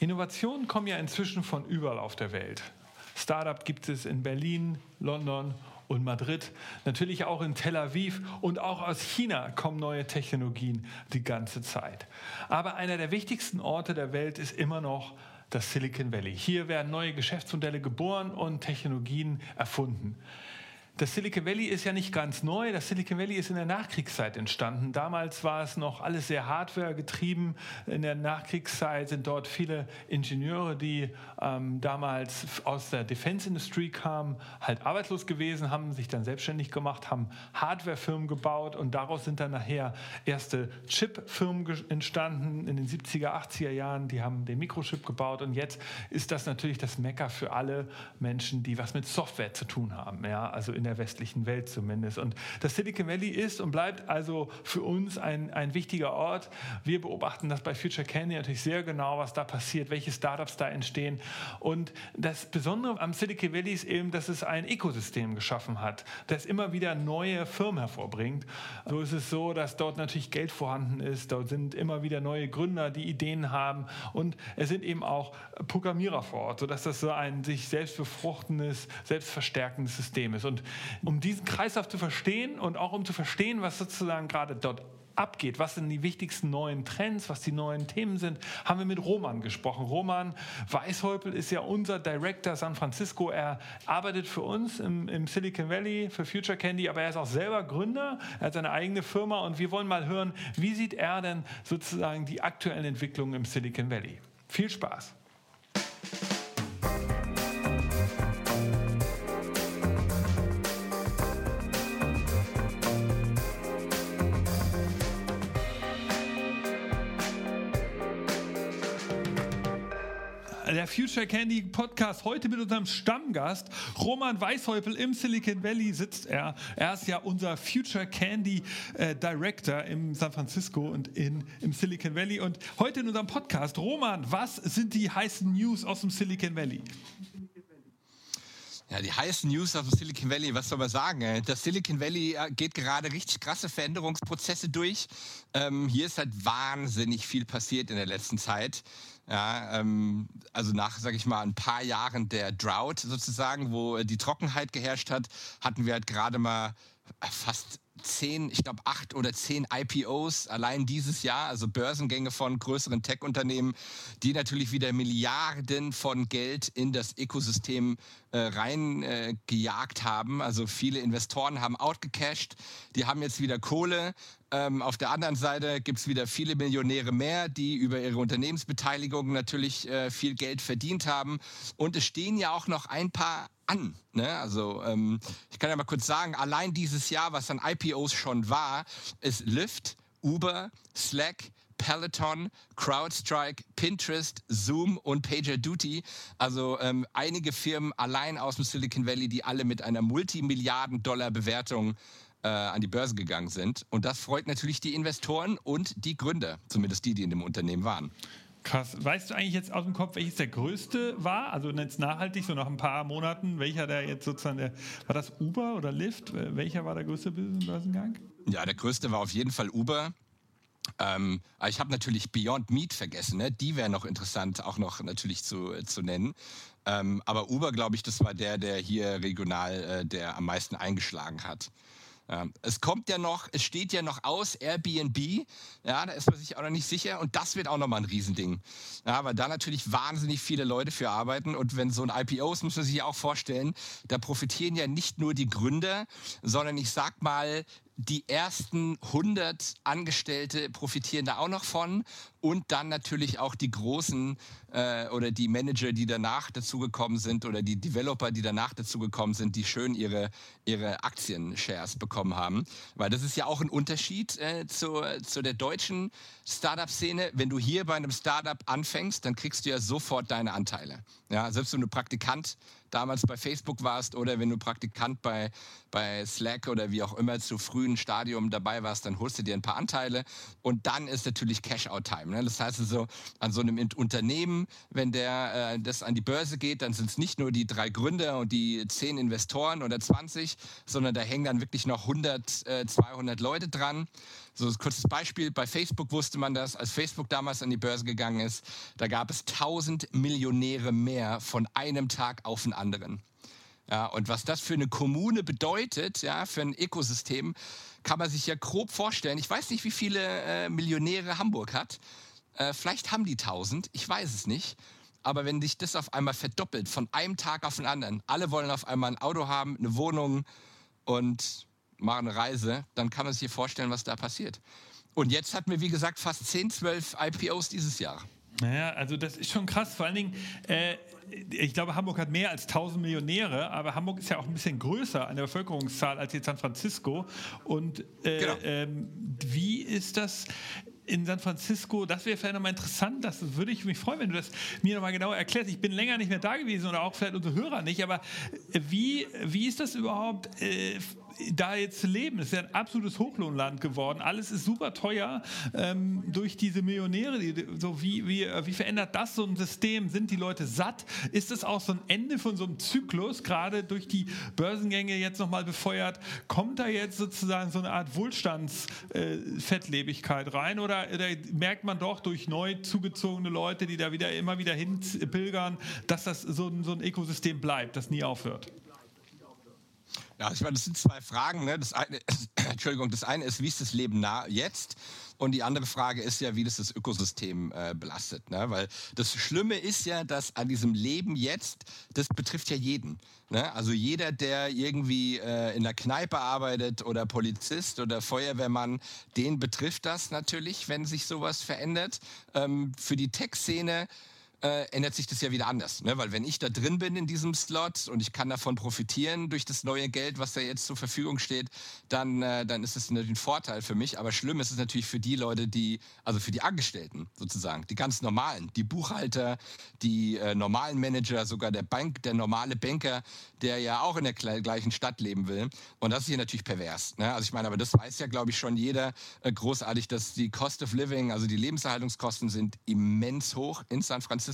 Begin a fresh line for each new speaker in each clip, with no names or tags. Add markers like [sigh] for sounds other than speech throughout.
Innovationen kommen ja inzwischen von überall auf der Welt. Startup gibt es in Berlin, London und Madrid, natürlich auch in Tel Aviv und auch aus China kommen neue Technologien die ganze Zeit. Aber einer der wichtigsten Orte der Welt ist immer noch das Silicon Valley. Hier werden neue Geschäftsmodelle geboren und Technologien erfunden. Das Silicon Valley ist ja nicht ganz neu. Das Silicon Valley ist in der Nachkriegszeit entstanden. Damals war es noch alles sehr Hardware getrieben. In der Nachkriegszeit sind dort viele Ingenieure, die ähm, damals aus der Defense Industry kamen, halt arbeitslos gewesen, haben sich dann selbstständig gemacht, haben Hardwarefirmen gebaut und daraus sind dann nachher erste Chip-Firmen entstanden in den 70er, 80er Jahren. Die haben den Mikrochip gebaut und jetzt ist das natürlich das Mecker für alle Menschen, die was mit Software zu tun haben. Ja, also in der westlichen Welt zumindest. Und das Silicon Valley ist und bleibt also für uns ein, ein wichtiger Ort. Wir beobachten das bei Future Candy natürlich sehr genau, was da passiert, welche Startups da entstehen. Und das Besondere am Silicon Valley ist eben, dass es ein Ökosystem geschaffen hat, das immer wieder neue Firmen hervorbringt. So ist es so, dass dort natürlich Geld vorhanden ist. Dort sind immer wieder neue Gründer, die Ideen haben. Und es sind eben auch Programmierer vor Ort, sodass das so ein sich selbst befruchtendes, selbstverstärkendes System ist. Und um diesen Kreislauf zu verstehen und auch um zu verstehen, was sozusagen gerade dort abgeht, was sind die wichtigsten neuen Trends, was die neuen Themen sind, haben wir mit Roman gesprochen. Roman Weishäupel ist ja unser Director San Francisco. Er arbeitet für uns im, im, Silicon Valley für Future Candy, aber er ist auch selber Gründer. Er hat seine eigene Firma und wir wollen mal hören, wie sieht er denn sozusagen die aktuellen Entwicklungen im Silicon Valley. Viel Spaß! Der Future Candy Podcast heute mit unserem Stammgast Roman Weishäupel im Silicon Valley sitzt er. Er ist ja unser Future Candy äh, Director im San Francisco und in, im Silicon Valley. Und heute in unserem Podcast, Roman, was sind die heißen News aus dem Silicon Valley?
Ja, die heißen News aus dem Silicon Valley, was soll man sagen? Das Silicon Valley äh, geht gerade richtig krasse Veränderungsprozesse durch. Ähm, hier ist halt wahnsinnig viel passiert in der letzten Zeit. Ja, ähm, also nach, sag ich mal, ein paar Jahren der Drought sozusagen, wo die Trockenheit geherrscht hat, hatten wir halt gerade mal fast zehn, ich glaube acht oder zehn IPOs allein dieses Jahr, also Börsengänge von größeren Tech-Unternehmen, die natürlich wieder Milliarden von Geld in das Ökosystem äh, reingejagt äh, haben. Also viele Investoren haben outgecashed, die haben jetzt wieder Kohle. Ähm, auf der anderen Seite gibt es wieder viele Millionäre mehr, die über ihre Unternehmensbeteiligung natürlich äh, viel Geld verdient haben. Und es stehen ja auch noch ein paar an. Ne? Also ähm, ich kann ja mal kurz sagen, allein dieses Jahr, was an IPOs schon war, ist Lyft, Uber, Slack, Peloton, CrowdStrike, Pinterest, Zoom und PagerDuty. Also ähm, einige Firmen allein aus dem Silicon Valley, die alle mit einer Multimilliarden-Dollar-Bewertung äh, an die Börse gegangen sind. Und das freut natürlich die Investoren und die Gründer, zumindest die, die in dem Unternehmen waren.
Krass. Weißt du eigentlich jetzt aus dem Kopf, welches der größte war? Also jetzt nachhaltig, so nach ein paar Monaten, welcher der jetzt sozusagen, der, war das Uber oder Lyft? Welcher war der größte Börsengang?
Ja, der größte war auf jeden Fall Uber. Ähm, ich habe natürlich Beyond Meat vergessen, ne? die wäre noch interessant, auch noch natürlich zu, zu nennen. Ähm, aber Uber, glaube ich, das war der, der hier regional äh, der am meisten eingeschlagen hat. Ähm, es kommt ja noch, es steht ja noch aus, Airbnb, ja, da ist man sich auch noch nicht sicher. Und das wird auch nochmal ein Riesending. Ja, weil da natürlich wahnsinnig viele Leute für arbeiten. Und wenn so ein IPO ist, muss man sich ja auch vorstellen, da profitieren ja nicht nur die Gründer, sondern ich sag mal, die ersten 100 Angestellte profitieren da auch noch von und dann natürlich auch die großen äh, oder die Manager, die danach dazugekommen sind oder die Developer, die danach dazugekommen sind, die schön ihre, ihre Aktien-Shares bekommen haben. Weil das ist ja auch ein Unterschied äh, zu, zu der deutschen Startup-Szene. Wenn du hier bei einem Startup anfängst, dann kriegst du ja sofort deine Anteile. Ja, selbst wenn du Praktikant damals bei Facebook warst oder wenn du Praktikant bei, bei Slack oder wie auch immer zu frühen Stadium dabei warst, dann holst du dir ein paar Anteile und dann ist natürlich Cash-Out-Time. Ne? Das heißt also, an so einem Unternehmen, wenn der äh, das an die Börse geht, dann sind es nicht nur die drei Gründer und die zehn Investoren oder 20, sondern da hängen dann wirklich noch 100, äh, 200 Leute dran. So ein kurzes Beispiel, bei Facebook wusste man das, als Facebook damals an die Börse gegangen ist, da gab es 1000 Millionäre mehr von einem Tag auf den anderen. Ja, und was das für eine Kommune bedeutet, ja, für ein Ökosystem, kann man sich ja grob vorstellen. Ich weiß nicht, wie viele äh, Millionäre Hamburg hat. Äh, vielleicht haben die 1000, ich weiß es nicht. Aber wenn sich das auf einmal verdoppelt, von einem Tag auf den anderen, alle wollen auf einmal ein Auto haben, eine Wohnung und machen eine Reise, dann kann man sich hier vorstellen, was da passiert. Und jetzt hatten wir, wie gesagt, fast 10, 12 IPOs dieses Jahr.
Naja, also das ist schon krass. Vor allen Dingen, äh, ich glaube, Hamburg hat mehr als 1000 Millionäre, aber Hamburg ist ja auch ein bisschen größer an der Bevölkerungszahl als jetzt San Francisco. Und äh, genau. ähm, wie ist das? in San Francisco, das wäre vielleicht nochmal interessant, das würde ich mich freuen, wenn du das mir nochmal genauer erklärst. Ich bin länger nicht mehr da gewesen oder auch vielleicht unsere Hörer nicht, aber wie, wie ist das überhaupt äh, da jetzt zu leben. Es ist ja ein absolutes Hochlohnland geworden. Alles ist super teuer ähm, durch diese Millionäre. Die, so wie, wie, wie verändert das so ein System? Sind die Leute satt? Ist es auch so ein Ende von so einem Zyklus, gerade durch die Börsengänge jetzt nochmal befeuert? Kommt da jetzt sozusagen so eine Art Wohlstandsfettlebigkeit äh, rein oder, oder, merkt man doch durch neu zugezogene Leute, die da wieder immer wieder hin pilgern, dass das so, so ein Ökosystem bleibt, das nie aufhört?
Ja, ich meine, das sind zwei Fragen. Ne? Das eine, [clears throat] Entschuldigung, das eine ist, wie ist das Leben nah jetzt? Und die andere Frage ist ja, wie das das Ökosystem äh, belastet. Ne? Weil das Schlimme ist ja, dass an diesem Leben jetzt, das betrifft ja jeden. Ne? Also jeder, der irgendwie äh, in der Kneipe arbeitet oder Polizist oder Feuerwehrmann, den betrifft das natürlich, wenn sich sowas verändert. Ähm, für die Tech-Szene äh, ändert sich das ja wieder anders. Ne? Weil wenn ich da drin bin in diesem Slot und ich kann davon profitieren durch das neue Geld, was da jetzt zur Verfügung steht, dann, äh, dann ist das natürlich ein Vorteil für mich. Aber schlimm ist es natürlich für die Leute, die, also für die Angestellten sozusagen, die ganz normalen, die Buchhalter, die äh, normalen Manager, sogar der Bank, der normale Banker, der ja auch in der gleichen Stadt leben will. Und das ist hier natürlich pervers. Ne? Also ich meine, aber das weiß ja, glaube ich, schon jeder äh, großartig, dass die Cost of Living, also die Lebenserhaltungskosten sind immens hoch in San Francisco.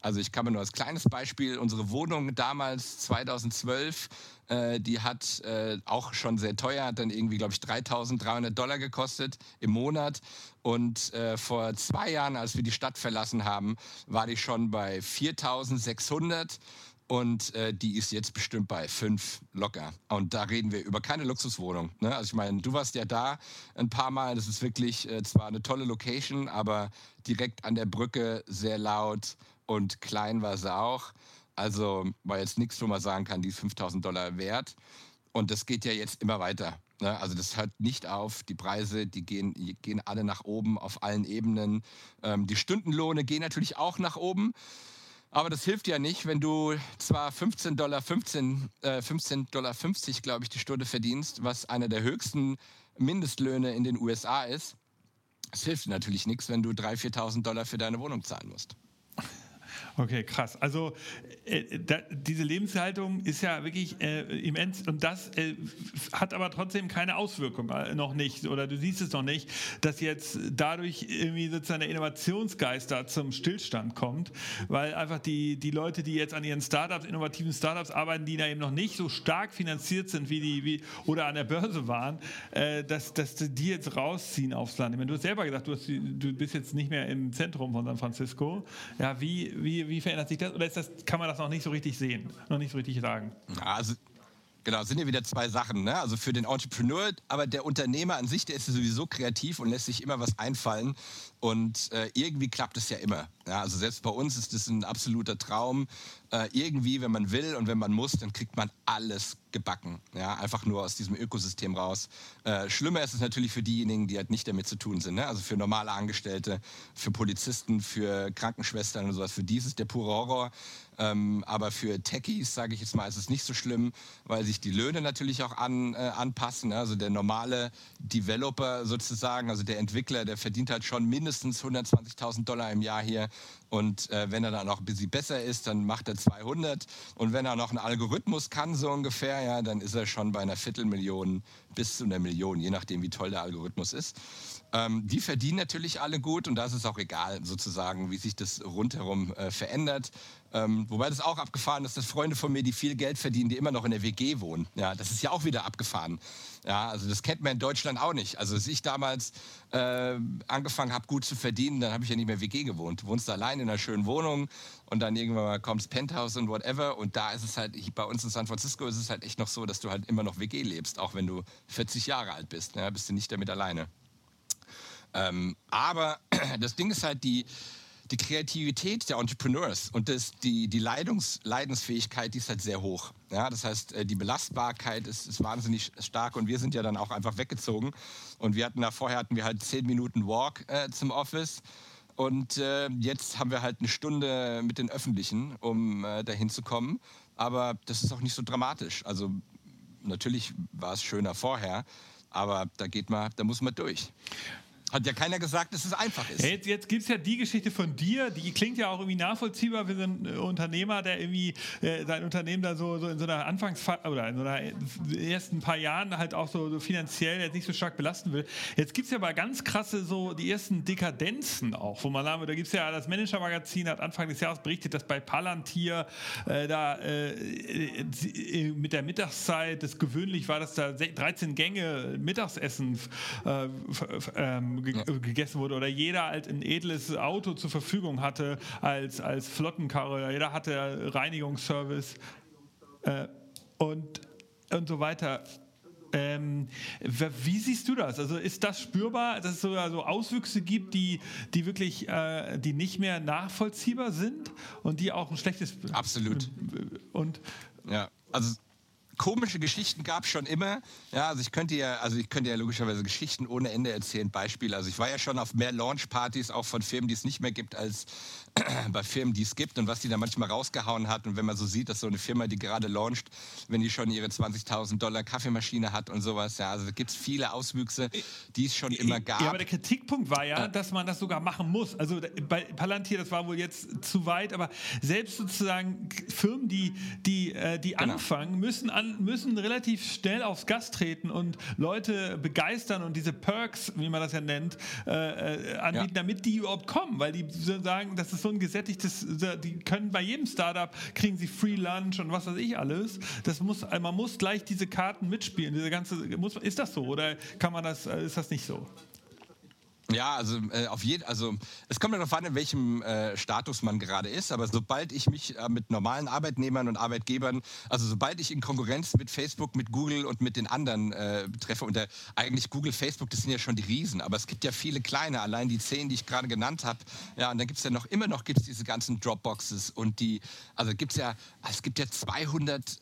Also ich kann mir nur als kleines Beispiel unsere Wohnung damals 2012 äh, die hat äh, auch schon sehr teuer, hat dann irgendwie, glaube ich, 3.300 Dollar gekostet im Monat. Und äh, vor zwei Jahren, als wir die Stadt verlassen haben, war die schon bei 4.600 und äh, die ist jetzt bestimmt bei fünf locker. Und da reden wir über keine Luxuswohnung. Ne? Also ich meine, du warst ja da ein paar Mal. Das ist wirklich äh, zwar eine tolle Location, aber direkt an der Brücke sehr laut und klein war sie auch. Also war jetzt nichts, wo man sagen kann, die ist 5000 Dollar wert. Und das geht ja jetzt immer weiter. Ne? Also das hört nicht auf. Die Preise, die gehen, die gehen alle nach oben auf allen Ebenen. Ähm, die Stundenlohne gehen natürlich auch nach oben. Aber das hilft ja nicht, wenn du zwar 15 Dollar, 15, äh, 15 Dollar 50, glaube ich, die Stunde verdienst, was einer der höchsten Mindestlöhne in den USA ist. Es hilft natürlich nichts, wenn du 3.000, 4.000 Dollar für deine Wohnung zahlen musst.
Okay, krass. Also äh, da, diese Lebenshaltung ist ja wirklich äh, immens und das äh, hat aber trotzdem keine Auswirkung äh, noch nicht oder du siehst es noch nicht, dass jetzt dadurch irgendwie sozusagen der Innovationsgeist da zum Stillstand kommt, weil einfach die, die Leute, die jetzt an ihren Startups, innovativen Startups arbeiten, die da eben noch nicht so stark finanziert sind wie die wie, oder an der Börse waren, äh, dass, dass die jetzt rausziehen aufs Land. Ich meine, du hast selber gesagt, du, hast, du bist jetzt nicht mehr im Zentrum von San Francisco. Ja, wie, wie wie, verändert sich das? Oder das, kann man das noch nicht so richtig sehen, noch nicht so richtig sagen?
Ja, also Genau, sind ja wieder zwei Sachen. Ne? Also für den Entrepreneur, aber der Unternehmer an sich, der ist sowieso kreativ und lässt sich immer was einfallen. Und äh, irgendwie klappt es ja immer. Ja, also selbst bei uns ist das ein absoluter Traum. Äh, irgendwie, wenn man will und wenn man muss, dann kriegt man alles gebacken. Ja, einfach nur aus diesem Ökosystem raus. Äh, schlimmer ist es natürlich für diejenigen, die halt nicht damit zu tun sind. Ne? Also für normale Angestellte, für Polizisten, für Krankenschwestern und sowas. Für die ist es der pure Horror. Ähm, aber für Techies, sage ich jetzt mal, ist es nicht so schlimm, weil sich die Löhne natürlich auch an, äh, anpassen. Ne? Also der normale Developer sozusagen, also der Entwickler, der verdient halt schon mindestens 120.000 Dollar im Jahr hier Und äh, wenn er dann noch ein bisschen besser ist, dann macht er 200. Und wenn er noch einen Algorithmus kann, so ungefähr, ja, dann ist er schon bei einer Viertelmillion bis zu einer Million, je nachdem, wie toll der Algorithmus ist. Ähm, die verdienen natürlich alle gut und da ist auch egal, sozusagen, wie sich das rundherum äh, verändert. Ähm, wobei das auch abgefahren ist, dass Freunde von mir, die viel Geld verdienen, die immer noch in der WG wohnen. Ja, das ist ja auch wieder abgefahren. Ja, also das kennt man in Deutschland auch nicht. Also als ich damals äh, angefangen habe, gut zu verdienen, dann habe ich ja nicht mehr WG gewohnt. Du wohnst allein in einer schönen Wohnung und dann irgendwann mal kommst Penthouse und whatever. Und da ist es halt, bei uns in San Francisco ist es halt echt noch so, dass du halt immer noch WG lebst, auch wenn du 40 Jahre alt bist. Ja, bist du nicht damit alleine. Ähm, aber [clears throat] das Ding ist halt die, die Kreativität der Entrepreneurs und das, die, die Leidungs, Leidensfähigkeit, die ist halt sehr hoch. Ja, das heißt, äh, die Belastbarkeit ist, ist wahnsinnig stark und wir sind ja dann auch einfach weggezogen. Und wir hatten da vorher hatten wir halt zehn Minuten Walk äh, zum Office. Und äh, jetzt haben wir halt eine Stunde mit den Öffentlichen, um äh, dahin zu kommen. Aber das ist auch nicht so dramatisch. Also natürlich war es schöner vorher, aber da geht man, da muss man durch. Hat ja keiner gesagt, dass es einfach ist.
Jetzt, jetzt gibt es ja die Geschichte von dir, die klingt ja auch irgendwie nachvollziehbar für so einen äh, Unternehmer, der irgendwie äh, sein Unternehmen da so, so in so einer Anfangsphase oder in so einer ersten paar Jahren halt auch so, so finanziell jetzt nicht so stark belasten will. Jetzt gibt es ja aber ganz krasse so die ersten Dekadenzen auch, wo man sagen da gibt es ja das Manager-Magazin, hat Anfang des Jahres berichtet, dass bei Palantir äh, da äh, äh mit der Mittagszeit, das gewöhnlich war, dass da 13 Gänge Mittagsessen äh, ähm, ge ja. gegessen wurde oder jeder halt ein edles Auto zur Verfügung hatte als, als Flottenkarre, jeder hatte Reinigungsservice äh, und, und so weiter. Ähm, wie siehst du das? Also ist das spürbar, dass es so also Auswüchse gibt, die, die wirklich, äh, die nicht mehr nachvollziehbar sind und die auch ein schlechtes
Absolut.
Und
ja, also komische Geschichten gab es schon immer. Ja, also ich könnte ja, also ich könnte ja logischerweise Geschichten ohne Ende erzählen. Beispiele. Also ich war ja schon auf mehr Launchpartys auch von Firmen, die es nicht mehr gibt, als [clears throat] bei Firmen, die es gibt und was die da manchmal rausgehauen hat. Und wenn man so sieht, dass so eine Firma, die gerade launcht, wenn die schon ihre 20.000 Dollar Kaffeemaschine hat und sowas, ja, also gibt es viele Auswüchse, die es schon immer gab.
Ja, aber der Kritikpunkt war ja, dass man das sogar machen muss. Also bei Palantir, das war wohl jetzt zu weit, aber selbst sozusagen Firmen, die, die, äh, die genau. anfangen, müssen, an, müssen relativ schnell aufs Gas treten und Leute begeistern und diese Perks, wie man das ja nennt, äh, äh anbieten, ja. damit die überhaupt kommen, weil die sagen, das ist so ein gesättigtes, die können bei jedem Startup, kriegen sie Free Lunch und was weiß ich alles. Das muss, man muss gleich diese Karten mitspielen. Diese ganze, muss, ist das so oder kann man das, ist das nicht so?
Ja, also äh, auf jeden, also es kommt darauf an, in welchem äh, Status man gerade ist. Aber sobald ich mich äh, mit normalen Arbeitnehmern und Arbeitgebern, also sobald ich in Konkurrenz mit Facebook, mit Google und mit den anderen äh, treffe, und der, eigentlich Google, Facebook, das sind ja schon die Riesen, aber es gibt ja viele kleine, allein die zehn, die ich gerade genannt habe. Ja, und dann gibt es ja noch immer noch gibt's diese ganzen Dropboxes und die, also gibt es ja, es gibt ja 200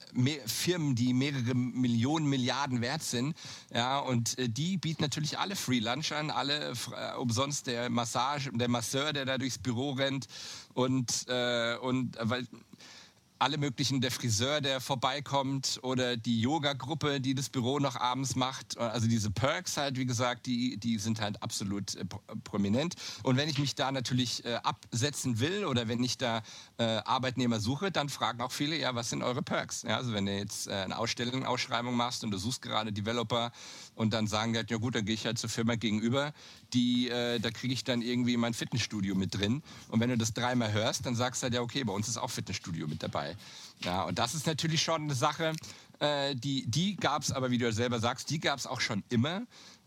Firmen, die mehrere Millionen, Milliarden wert sind. Ja, und äh, die bieten natürlich alle Free Lunch an, alle äh, umsonst der Massage, der Masseur, der da durchs Büro rennt und, äh, und äh, weil alle möglichen, der Friseur, der vorbeikommt oder die Yoga-Gruppe, die das Büro noch abends macht. Also diese Perks halt, wie gesagt, die, die sind halt absolut äh, prominent. Und wenn ich mich da natürlich äh, absetzen will oder wenn ich da äh, Arbeitnehmer suche, dann fragen auch viele, ja, was sind eure Perks? Ja, also wenn du jetzt äh, eine Ausstellung, Ausschreibung machst und du suchst gerade Developer und dann sagen die halt, ja gut, dann gehe ich halt zur Firma gegenüber, die, äh, da kriege ich dann irgendwie mein Fitnessstudio mit drin. Und wenn du das dreimal hörst, dann sagst du halt, ja okay, bei uns ist auch Fitnessstudio mit dabei. Ja, und das ist natürlich schon eine Sache, äh, die, die gab es aber, wie du selber sagst, die gab es auch schon immer.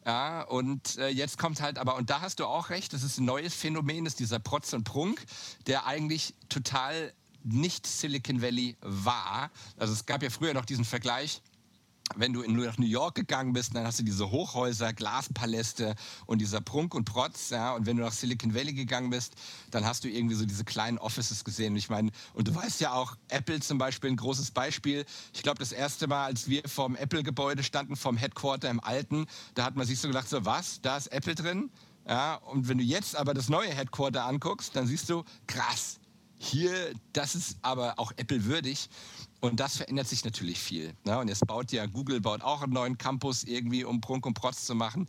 Ja, und äh, jetzt kommt halt aber, und da hast du auch recht, das ist ein neues Phänomen, ist dieser Protz und Prunk, der eigentlich total nicht Silicon Valley war. Also es gab ja früher noch diesen Vergleich, wenn du nach New York gegangen bist, dann hast du diese Hochhäuser, Glaspaläste und dieser Prunk und Protz. Ja, und wenn du nach Silicon Valley gegangen bist, dann hast du irgendwie so diese kleinen Offices gesehen. Und ich meine, und du weißt ja auch, Apple zum Beispiel ein großes Beispiel. Ich glaube, das erste Mal, als wir vorm Apple-Gebäude standen, vom Headquarter im Alten, da hat man sich so gedacht, so was, da ist Apple drin? Ja, und wenn du jetzt aber das neue Headquarter anguckst, dann siehst du, krass, hier, das ist aber auch Apple würdig. Und das verändert sich natürlich viel. Ne? Und jetzt baut ja Google baut auch einen neuen Campus irgendwie, um Prunk und Protz zu machen.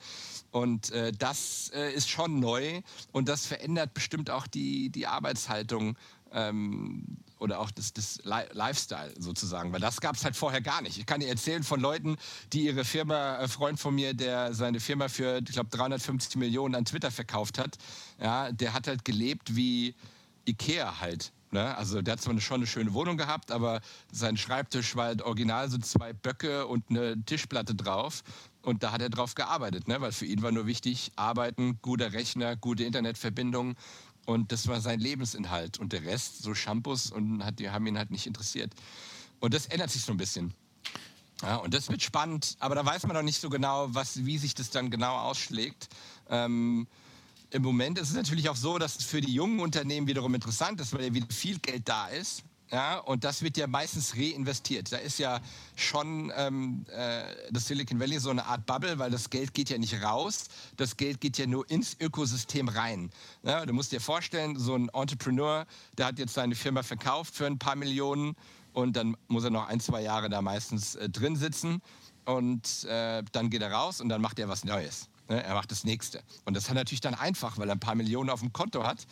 Und äh, das äh, ist schon neu und das verändert bestimmt auch die, die Arbeitshaltung ähm, oder auch das, das Lifestyle sozusagen, weil das gab es halt vorher gar nicht. Ich kann dir erzählen von Leuten, die ihre Firma, ein äh, Freund von mir, der seine Firma für, ich glaube, 350 Millionen an Twitter verkauft hat, ja, der hat halt gelebt wie Ikea halt. Ne? Also der hat zwar schon eine schöne Wohnung gehabt, aber sein Schreibtisch war halt original so zwei Böcke und eine Tischplatte drauf. Und da hat er drauf gearbeitet, ne? weil für ihn war nur wichtig, arbeiten, guter Rechner, gute Internetverbindung. Und das war sein Lebensinhalt. Und der Rest, so Shampoos, und hat, die haben ihn halt nicht interessiert. Und das ändert sich so ein bisschen. Ja, und das wird spannend, aber da weiß man noch nicht so genau, was, wie sich das dann genau ausschlägt. Ähm, im Moment ist es natürlich auch so, dass es für die jungen Unternehmen wiederum interessant ist, weil ja wieder viel Geld da ist. Ja, und das wird ja meistens reinvestiert. Da ist ja schon ähm, äh, das Silicon Valley so eine Art Bubble, weil das Geld geht ja nicht raus, das Geld geht ja nur ins Ökosystem rein. Ja, du musst dir vorstellen, so ein Entrepreneur, der hat jetzt seine Firma verkauft für ein paar Millionen und dann muss er noch ein, zwei Jahre da meistens äh, drin sitzen und äh, dann geht er raus und dann macht er was Neues. Ne? Er macht das nächste. Und das hat natürlich dann einfach, weil er ein paar Millionen auf dem Konto hat.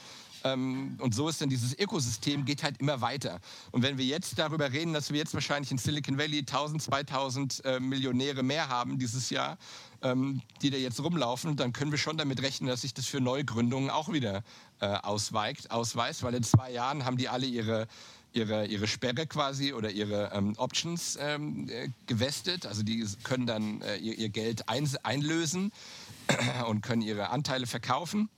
Ähm, und so ist dann dieses Ökosystem geht halt immer weiter. Und wenn wir jetzt darüber reden, dass wir jetzt wahrscheinlich in Silicon Valley 1000, 2000 äh, Millionäre mehr haben dieses Jahr, ähm, die da jetzt rumlaufen, dann können wir schon damit rechnen, dass sich das für Neugründungen auch wieder äh, ausweigt, ausweist, weil in zwei Jahren haben die alle ihre ihre, ihre Sperre quasi oder ihre ähm, Options ähm, äh, gewestet. Also die können dann äh, ihr, ihr, Geld ein, einlösen [clears throat] und können ihre Anteile verkaufen.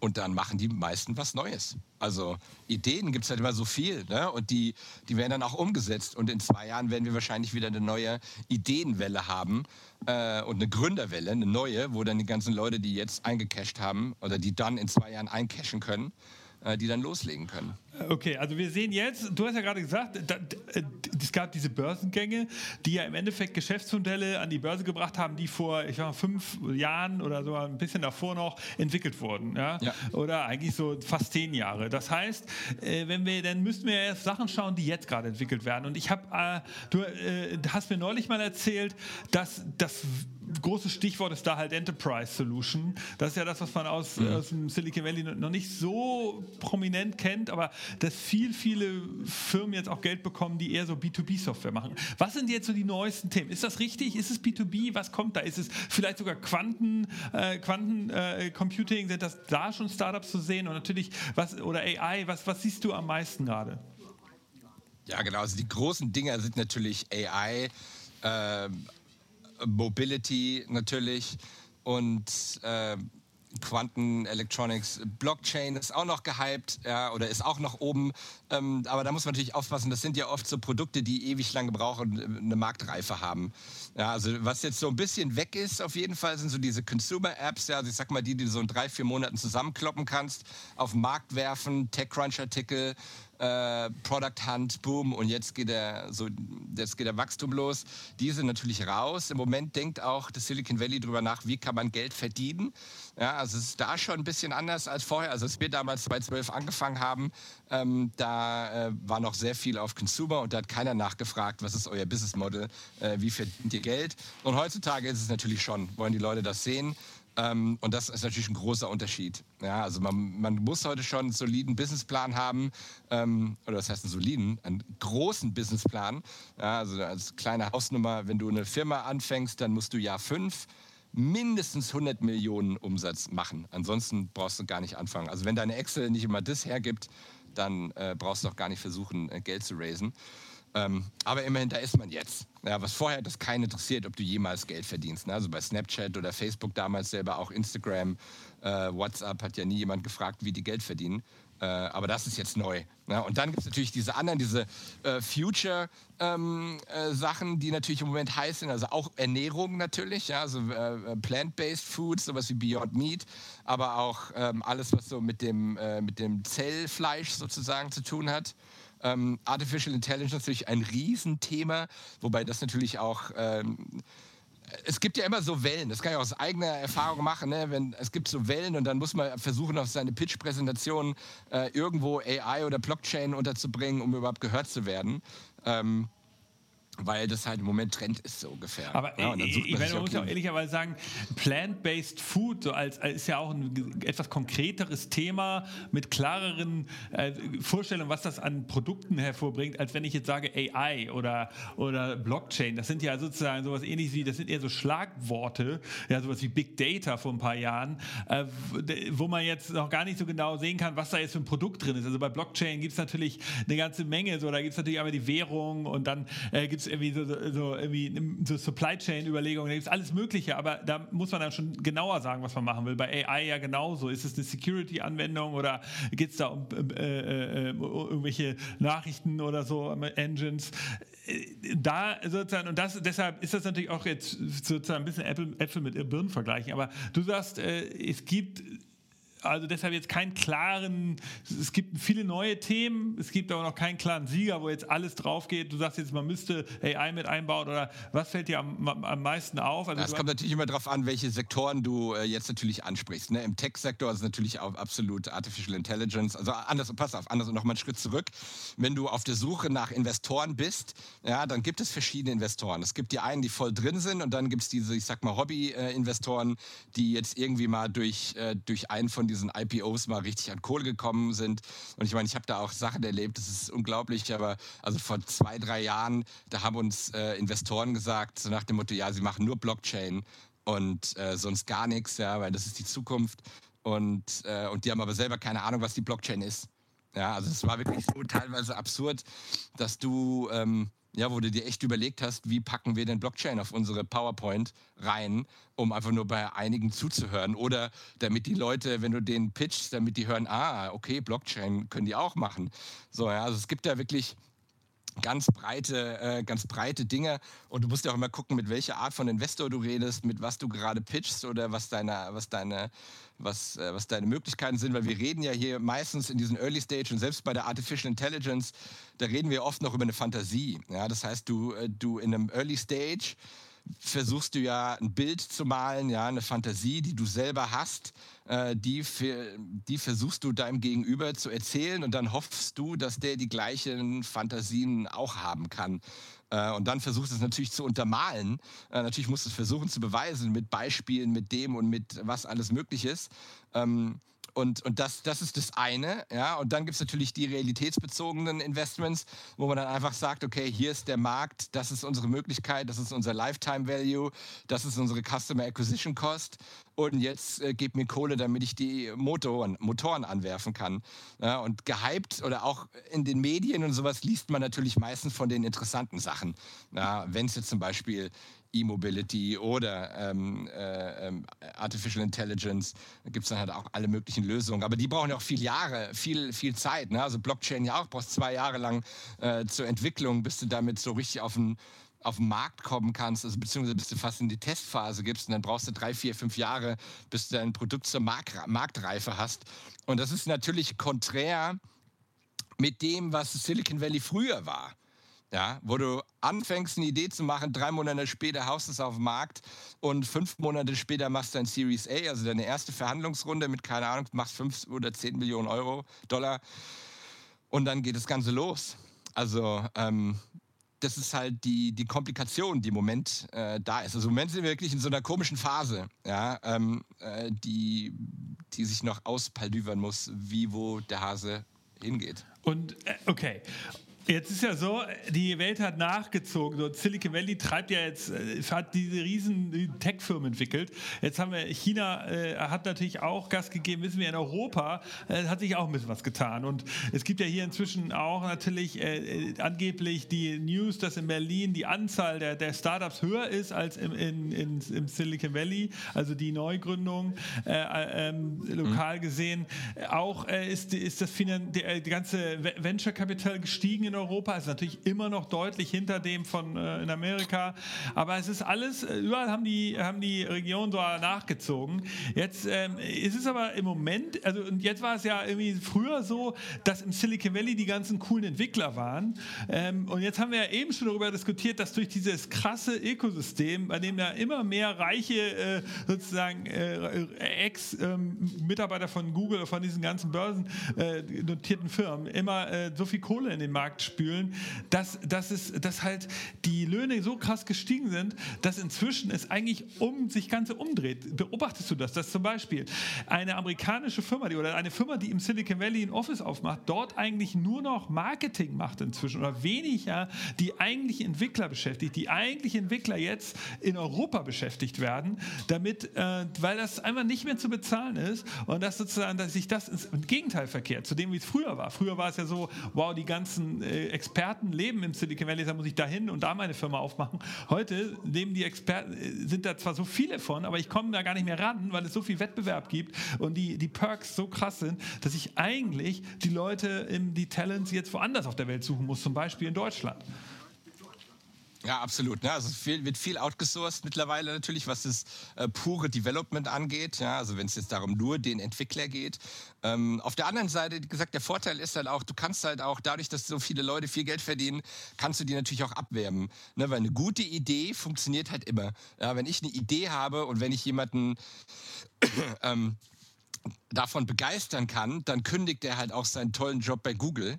Und dann machen die meisten was Neues. Also Ideen gibt es halt immer so viel. Ne? Und die, die werden dann auch umgesetzt. Und in zwei Jahren werden wir wahrscheinlich wieder eine neue Ideenwelle haben äh, und eine Gründerwelle, eine neue, wo dann die ganzen Leute, die jetzt eingecasht haben oder die dann in zwei Jahren eincashen können, die dann loslegen können.
Okay, also wir sehen jetzt, du hast ja gerade gesagt, da, äh, es gab diese Börsengänge, die ja im Endeffekt Geschäftsmodelle an die Börse gebracht haben, die vor, ich sag mal, fünf Jahren oder so ein bisschen davor noch entwickelt wurden. Ja? ja. Oder eigentlich so fast zehn Jahre. Das heißt, äh, wenn wir, dann müssten wir erst Sachen schauen, die jetzt gerade entwickelt werden. Und ich habe, äh, du äh, hast mir neulich mal erzählt, dass das große Stichwort ist da halt Enterprise Solution. Das ist ja das, was man aus, mhm. aus dem Silicon Valley noch nicht so prominent kennt, aber dass viel, viele Firmen jetzt auch Geld bekommen, die eher so B2B-Software machen. Was sind jetzt so die neuesten Themen? Ist das richtig? Ist es B2B? Was kommt da? Ist es vielleicht sogar Quanten, äh, Quantencomputing? Äh, sind das da schon Startups zu sehen? Und natürlich, was, oder AI, was, was siehst du am meisten gerade?
Ja, genau. Also die großen Dinger sind natürlich AI, äh, Mobility natürlich und äh, Quanten Electronics Blockchain ist auch noch gehypt ja, oder ist auch noch oben. Ähm, aber da muss man natürlich aufpassen, das sind ja oft so Produkte, die ewig lange brauchen und eine Marktreife haben. Ja, also was jetzt so ein bisschen weg ist, auf jeden Fall, sind so diese Consumer-Apps, ja, also ich sag mal, die, die du so in drei, vier Monaten zusammenkloppen kannst, auf den Markt werfen, TechCrunch-Artikel, äh, Product Hunt, boom, und jetzt geht der, so, jetzt geht der Wachstum los. Die sind natürlich raus. Im Moment denkt auch das Silicon Valley darüber nach, wie kann man Geld verdienen. Ja, also es ist da schon ein bisschen anders als vorher. Also als wir damals 2012 angefangen haben, ähm, da äh, war noch sehr viel auf Consumer und da hat keiner nachgefragt, was ist euer Business Model, äh, wie verdient ihr Geld. Und heutzutage ist es natürlich schon, wollen die Leute das sehen. Ähm, und das ist natürlich ein großer Unterschied. Ja, also man, man muss heute schon einen soliden Businessplan haben, ähm, oder das heißt einen soliden, einen großen Businessplan. Ja, also als kleine Hausnummer, wenn du eine Firma anfängst, dann musst du Jahr fünf mindestens 100 Millionen Umsatz machen. Ansonsten brauchst du gar nicht anfangen. Also wenn deine Excel nicht immer das hergibt, dann äh, brauchst du auch gar nicht versuchen, äh, Geld zu raisen. Ähm, aber immerhin, da ist man jetzt. Ja, was vorher das keinen interessiert, ob du jemals Geld verdienst. Ne? Also bei Snapchat oder Facebook damals selber, auch Instagram, äh, WhatsApp hat ja nie jemand gefragt, wie die Geld verdienen. Äh, aber das ist jetzt neu. Ne? Und dann gibt es natürlich diese anderen, diese äh, Future-Sachen, ähm, äh, die natürlich im Moment heiß sind. Also auch Ernährung natürlich, ja? also äh, Plant-Based Foods, sowas wie Beyond Meat, aber auch ähm, alles, was so mit dem, äh, mit dem Zellfleisch sozusagen zu tun hat. Ähm, Artificial Intelligence natürlich ein Riesenthema, wobei das natürlich auch ähm, es gibt ja immer so Wellen, das kann ich aus eigener Erfahrung machen. Ne? Wenn, es gibt so Wellen und dann muss man versuchen, auf seine Pitch-Präsentation äh, irgendwo AI oder Blockchain unterzubringen, um überhaupt gehört zu werden. Ähm, weil das halt im Moment Trend ist, so ungefähr.
Aber ja, ich, ich meine, man muss ja auch ehrlicherweise sagen, Plant-Based Food so als, als, ist ja auch ein etwas konkreteres Thema mit klareren äh, Vorstellungen, was das an Produkten hervorbringt, als wenn ich jetzt sage AI oder, oder Blockchain. Das sind ja sozusagen sowas ähnliches wie, das sind eher so Schlagworte, ja, sowas wie Big Data vor ein paar Jahren, äh, wo man jetzt noch gar nicht so genau sehen kann, was da jetzt für ein Produkt drin ist. Also bei Blockchain gibt es natürlich eine ganze Menge, so da gibt es natürlich einmal die Währung und dann äh, gibt es irgendwie so, so, irgendwie so Supply Chain Überlegungen, da gibt es alles Mögliche, aber da muss man dann schon genauer sagen, was man machen will. Bei AI ja genauso. Ist es eine Security Anwendung oder geht es da um äh, äh, äh, irgendwelche Nachrichten oder so, Engines? Äh, da sozusagen, und das, deshalb ist das natürlich auch jetzt sozusagen ein bisschen Äpfel, Äpfel mit Birnen vergleichen, aber du sagst, äh, es gibt also deshalb jetzt keinen klaren, es gibt viele neue Themen, es gibt aber noch keinen klaren Sieger, wo jetzt alles drauf geht. Du sagst jetzt, man müsste AI mit einbauen oder was fällt dir am, am meisten auf?
Also es kommt natürlich immer darauf an, welche Sektoren du äh, jetzt natürlich ansprichst. Ne? Im Tech-Sektor ist natürlich auch absolut Artificial Intelligence. Also anders, pass auf, anders und nochmal einen Schritt zurück. Wenn du auf der Suche nach Investoren bist, ja, dann gibt es verschiedene Investoren. Es gibt die einen, die voll drin sind und dann gibt es diese, ich sag mal, Hobby-Investoren, die jetzt irgendwie mal durch, äh, durch einen von diesen IPOs mal richtig an Kohle gekommen sind. Und ich meine, ich habe da auch Sachen erlebt, das ist unglaublich, aber also vor zwei, drei Jahren, da haben uns äh, Investoren gesagt, so nach dem Motto, ja, sie machen nur Blockchain und äh, sonst gar nichts, ja, weil das ist die Zukunft. Und, äh, und die haben aber selber keine Ahnung, was die Blockchain ist. Ja, also es war wirklich so teilweise absurd, dass du ähm, ja, wo du dir echt überlegt hast, wie packen wir denn Blockchain auf unsere PowerPoint rein, um einfach nur bei einigen zuzuhören oder damit die Leute, wenn du den pitchst, damit die hören, ah, okay, Blockchain können die auch machen. So, ja, also es gibt da wirklich ganz breite, äh, ganz breite Dinge. Und du musst ja auch immer gucken, mit welcher Art von Investor du redest, mit was du gerade pitchst oder was deine, was deine, was, äh, was deine Möglichkeiten sind. Weil wir reden ja hier meistens in diesen Early Stage und selbst bei der Artificial Intelligence, da reden wir oft noch über eine Fantasie. Ja, das heißt, du, äh, du in einem Early Stage versuchst du ja ein Bild zu malen, ja, eine Fantasie, die du selber hast, die, für, die versuchst du deinem Gegenüber zu erzählen und dann hoffst du, dass der die gleichen Fantasien auch haben kann. Äh, und dann versuchst du es natürlich zu untermalen. Äh, natürlich musst du es versuchen zu beweisen mit Beispielen, mit dem und mit was alles möglich ist. Ähm, und, und das, das ist das eine. Ja? Und dann gibt es natürlich die realitätsbezogenen Investments, wo man dann einfach sagt, okay, hier ist der Markt, das ist unsere Möglichkeit, das ist unser Lifetime Value, das ist unsere Customer Acquisition Cost. Und jetzt äh, gebt mir Kohle, damit ich die Motoren, Motoren anwerfen kann. Ja? Und gehypt oder auch in den Medien und sowas liest man natürlich meistens von den interessanten Sachen. Ja? Wenn es jetzt zum Beispiel E-Mobility oder ähm, äh, ähm, Artificial Intelligence. Da gibt es dann halt auch alle möglichen Lösungen. Aber die brauchen ja auch viel Jahre, viel, viel Zeit. Ne? Also Blockchain ja auch, brauchst zwei Jahre lang äh, zur Entwicklung, bis du damit so richtig auf den, auf den Markt kommen kannst, also beziehungsweise bis du fast in die Testphase gibst und dann brauchst du drei, vier, fünf Jahre, bis du dein Produkt zur Mark Marktreife hast. Und das ist natürlich konträr mit dem, was Silicon Valley früher war ja, wo du anfängst, eine Idee zu machen, drei Monate später haust es auf den Markt und fünf Monate später machst du ein Series A, also deine erste Verhandlungsrunde mit, keine Ahnung, machst fünf oder zehn Millionen Euro, Dollar und dann geht das Ganze los. Also ähm, das ist halt die, die Komplikation, die im Moment äh, da ist. Also im Moment sind wir wirklich in so einer komischen Phase, ja, ähm, äh, die, die sich noch auspaldüvern muss, wie wo der Hase hingeht.
Und äh, okay. Jetzt ist ja so, die Welt hat nachgezogen. So Silicon Valley treibt ja jetzt, äh, hat diese riesen Tech-Firmen entwickelt. Jetzt haben wir, China äh, hat natürlich auch Gas gegeben, wissen wir, in Europa äh, hat sich auch ein bisschen was getan. Und es gibt ja hier inzwischen auch natürlich äh, äh angeblich die News, dass in Berlin die Anzahl der, der Startups höher ist als im, in, in, im Silicon Valley, also die Neugründung äh, ähm, lokal gesehen. Auch ist, ist das Finan die, die ganze Venture Capital gestiegen in Europa, ist natürlich immer noch deutlich hinter dem von äh, in Amerika, aber es ist alles, äh, überall haben die, haben die Regionen so nachgezogen. Jetzt ähm, ist es aber im Moment, also und jetzt war es ja irgendwie früher so, dass im Silicon Valley die ganzen coolen Entwickler waren ähm, und jetzt haben wir ja eben schon darüber diskutiert, dass durch dieses krasse Ökosystem, bei dem da immer mehr reiche äh, sozusagen äh, Ex-Mitarbeiter ähm, von Google, von diesen ganzen börsennotierten äh, Firmen immer äh, so viel Kohle in den Markt spülen, dass, dass, es, dass halt die Löhne so krass gestiegen sind, dass inzwischen es eigentlich um sich Ganze umdreht. Beobachtest du das? Dass zum Beispiel eine amerikanische Firma die, oder eine Firma, die im Silicon Valley ein Office aufmacht, dort eigentlich nur noch Marketing macht inzwischen oder weniger die eigentlichen Entwickler beschäftigt, die eigentlichen Entwickler jetzt in Europa beschäftigt werden, damit, äh, weil das einfach nicht mehr zu bezahlen ist und dass sozusagen, dass sich das ins Gegenteil verkehrt, zu dem, wie es früher war. Früher war es ja so, wow, die ganzen äh, Experten leben im Silicon Valley, da muss ich da hin und da meine Firma aufmachen. Heute leben die Experten, äh, sind da zwar so viele von, aber ich komme da gar nicht mehr ran, weil es so viel Wettbewerb gibt und die, die Perks so krass sind, dass ich eigentlich die Leute, die Talents jetzt woanders auf der Welt suchen muss, zum Beispiel in Deutschland.
Ja, absolut. Ne? Also es wird viel outgesourced mittlerweile natürlich, was das äh, pure Development angeht. Ja? Also wenn es jetzt darum nur den Entwickler geht. Ähm, auf der anderen Seite, wie gesagt, der Vorteil ist halt auch, du kannst halt auch dadurch, dass so viele Leute viel Geld verdienen, kannst du die natürlich auch abwerben. Ne? Weil eine gute Idee funktioniert halt immer. Ja, wenn ich eine Idee habe und wenn ich jemanden ähm, davon begeistern kann, dann kündigt er halt auch seinen tollen Job bei Google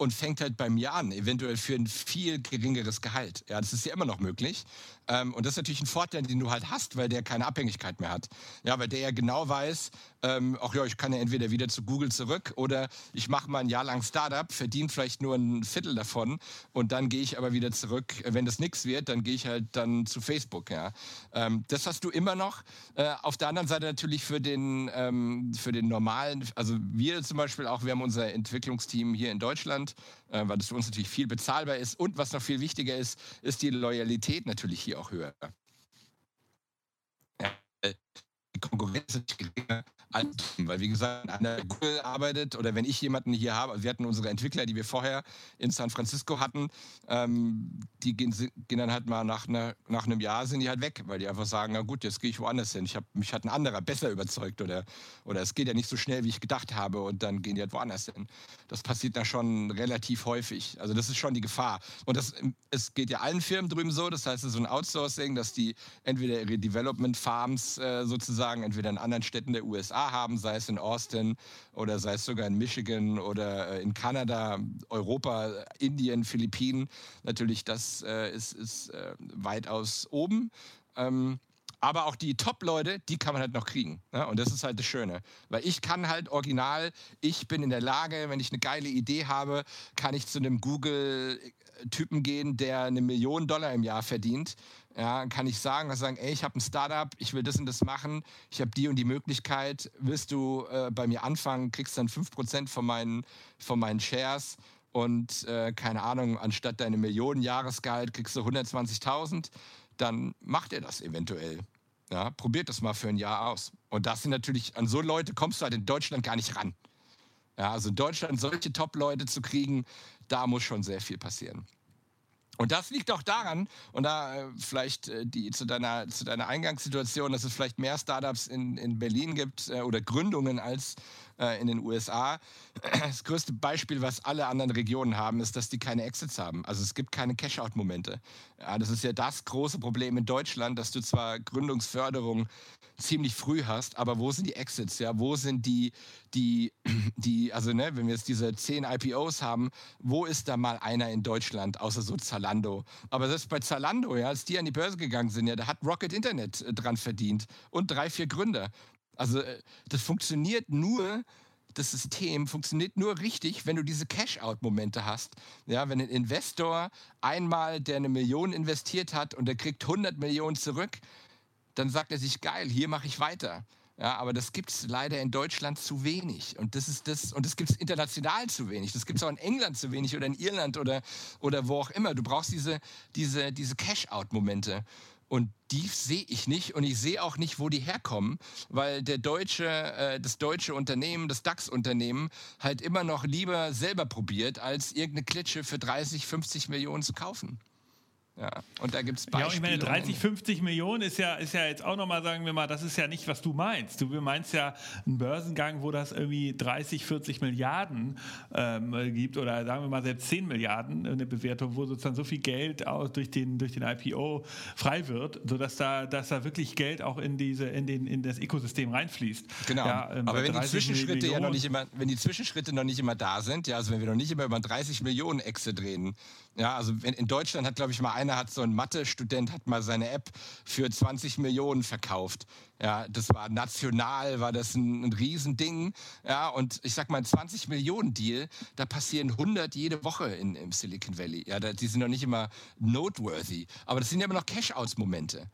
und fängt halt bei mir an, eventuell für ein viel geringeres Gehalt. Ja, das ist ja immer noch möglich. Ähm, und das ist natürlich ein Vorteil, den du halt hast, weil der keine Abhängigkeit mehr hat. Ja, weil der ja genau weiß, ähm, ach ja, ich kann ja entweder wieder zu Google zurück oder ich mache mal ein Jahr lang Startup, verdiene vielleicht nur ein Viertel davon und dann gehe ich aber wieder zurück. Wenn das nichts wird, dann gehe ich halt dann zu Facebook. Ja, ähm, das hast du immer noch. Äh, auf der anderen Seite natürlich für den ähm, für den normalen, also wir zum Beispiel auch, wir haben unser Entwicklungsteam hier in Deutschland, äh, weil das für uns natürlich viel bezahlbar ist und was noch viel wichtiger ist, ist die Loyalität natürlich hier auch höher. Die Konkurrenz ist geringer weil wie gesagt, einer Google arbeitet oder wenn ich jemanden hier habe, wir hatten unsere Entwickler, die wir vorher in San Francisco hatten, ähm, die gehen, gehen, dann halt mal nach, einer, nach einem Jahr sind die halt weg, weil die einfach sagen, na gut, jetzt gehe ich woanders hin. Ich hab, mich hat ein anderer besser überzeugt oder, oder es geht ja nicht so schnell, wie ich gedacht habe und dann gehen die halt woanders hin. Das passiert da schon relativ häufig. Also das ist schon die Gefahr. Und das, es geht ja allen Firmen drüben so, das heißt, es ist so ein Outsourcing, dass die entweder ihre Development Farms äh, sozusagen entweder in anderen Städten der USA haben, sei es in Austin oder sei es sogar in Michigan oder äh, in Kanada, Europa, Indien, Philippinen. Natürlich, das äh, ist, ist äh, weitaus oben. Ähm, aber auch die Top-Leute, die kann man halt noch kriegen. Ne? Und das ist halt das Schöne. Weil ich kann halt original, ich bin in der Lage, wenn ich eine geile Idee habe, kann ich zu einem Google-Typen gehen, der eine Million Dollar im Jahr verdient ja, kann ich sagen, dass sagen, ey, ich habe ein Startup, ich will das und das machen, ich habe die und die Möglichkeit, willst du äh, bei mir anfangen, kriegst dann 5% von meinen, von meinen Shares und äh, keine Ahnung, anstatt deine Millionen Jahresgehalt kriegst du 120.000, dann macht er das eventuell. Ja, probiert das mal für ein Jahr aus. Und das sind natürlich, an so Leute kommst du halt in Deutschland gar nicht ran. Ja, also in Deutschland solche Top-Leute zu kriegen, da muss schon sehr viel passieren. Und das liegt auch daran, und da äh, vielleicht äh, die, zu, deiner, zu deiner Eingangssituation, dass es vielleicht mehr Startups in, in Berlin gibt äh, oder Gründungen als äh, in den USA. [clears throat] Das größte Beispiel, was alle anderen Regionen haben, ist, dass die keine Exits haben. Also es gibt keine Cash-out-Momente. Ja, das ist ja das große Problem in Deutschland, dass du zwar Gründungsförderung ziemlich früh hast, aber wo sind die Exits? Ja, wo sind die, die, [clears throat] die, also ne, wenn wir jetzt diese zehn IPOs haben, wo ist da mal einer in Deutschland, außer so Zalando? Aber selbst bei Zalando, ja, als die an die Börse gegangen sind, ja, da hat Rocket Internet äh, dran verdient und drei, vier Gründer. Also äh, das funktioniert nur, das System funktioniert nur richtig, wenn du diese Cash-out-Momente hast. Ja, wenn ein Investor einmal, der eine Million investiert hat und der kriegt 100 Millionen zurück, dann sagt er sich, geil, hier mache ich weiter. Ja, aber das gibt es leider in Deutschland zu wenig. Und das das, das gibt es international zu wenig. Das gibt es auch in England zu wenig oder in Irland oder, oder wo auch immer. Du brauchst diese, diese, diese Cash-out-Momente. Und die sehe ich nicht und ich sehe auch nicht, wo die herkommen, weil der deutsche, äh, das deutsche Unternehmen, das DAX-Unternehmen halt immer noch lieber selber probiert, als irgendeine Klitsche für 30, 50 Millionen zu kaufen. Ja, und da gibt es Beispiele.
Ja, ich meine, 30, 50 Millionen ist ja, ist ja jetzt auch nochmal, sagen wir mal, das ist ja nicht, was du meinst. Du meinst ja einen Börsengang, wo das irgendwie 30, 40 Milliarden ähm, gibt oder sagen wir mal selbst 10 Milliarden eine Bewertung, wo sozusagen so viel Geld aus, durch, den, durch den IPO frei wird, sodass da, dass da wirklich Geld auch in, diese, in, den, in das Ökosystem reinfließt.
Genau.
Ja,
ähm, Aber wenn die Zwischenschritte Millionen, ja noch nicht immer, wenn die Zwischenschritte noch nicht immer da sind, ja, also wenn wir noch nicht immer über 30 Millionen Exit reden, ja, also in Deutschland hat, glaube ich, mal einer hat so ein Mathe-Student hat mal seine App für 20 Millionen verkauft. Ja, das war national, war das ein, ein Riesending. Ja, und ich sag mal, ein 20 Millionen Deal, da passieren 100 jede Woche in, im Silicon Valley. Ja, da, die sind noch nicht immer noteworthy, aber das sind ja immer noch Cash-Outs-Momente.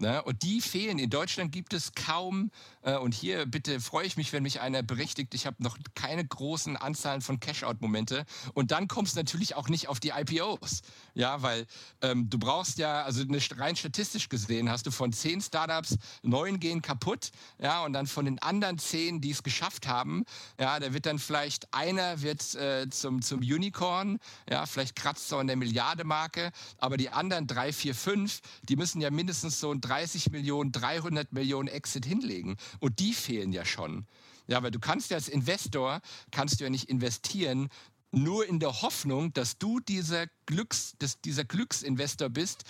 Ne? Und die fehlen. In Deutschland gibt es kaum, äh, und hier bitte freue ich mich, wenn mich einer berichtigt, ich habe noch keine großen Anzahlen von Cash-Out-Momente. Und dann kommst du natürlich auch nicht auf die IPOs. Ja, weil ähm, du brauchst ja, also eine, rein statistisch gesehen, hast du von zehn Startups neun gehen kaputt. Ja, und dann von den anderen zehn, die es geschafft haben, ja, da wird dann vielleicht einer wird äh, zum, zum Unicorn, ja, vielleicht kratzt so an der Milliarde-Marke, aber die anderen drei, vier, fünf, die müssen ja mindestens so ein 30 Millionen, 300 Millionen Exit hinlegen. Und die fehlen ja schon. Ja, weil du kannst ja als Investor, kannst du ja nicht investieren, nur in der Hoffnung, dass du dieser, Glücks, dass dieser Glücksinvestor bist,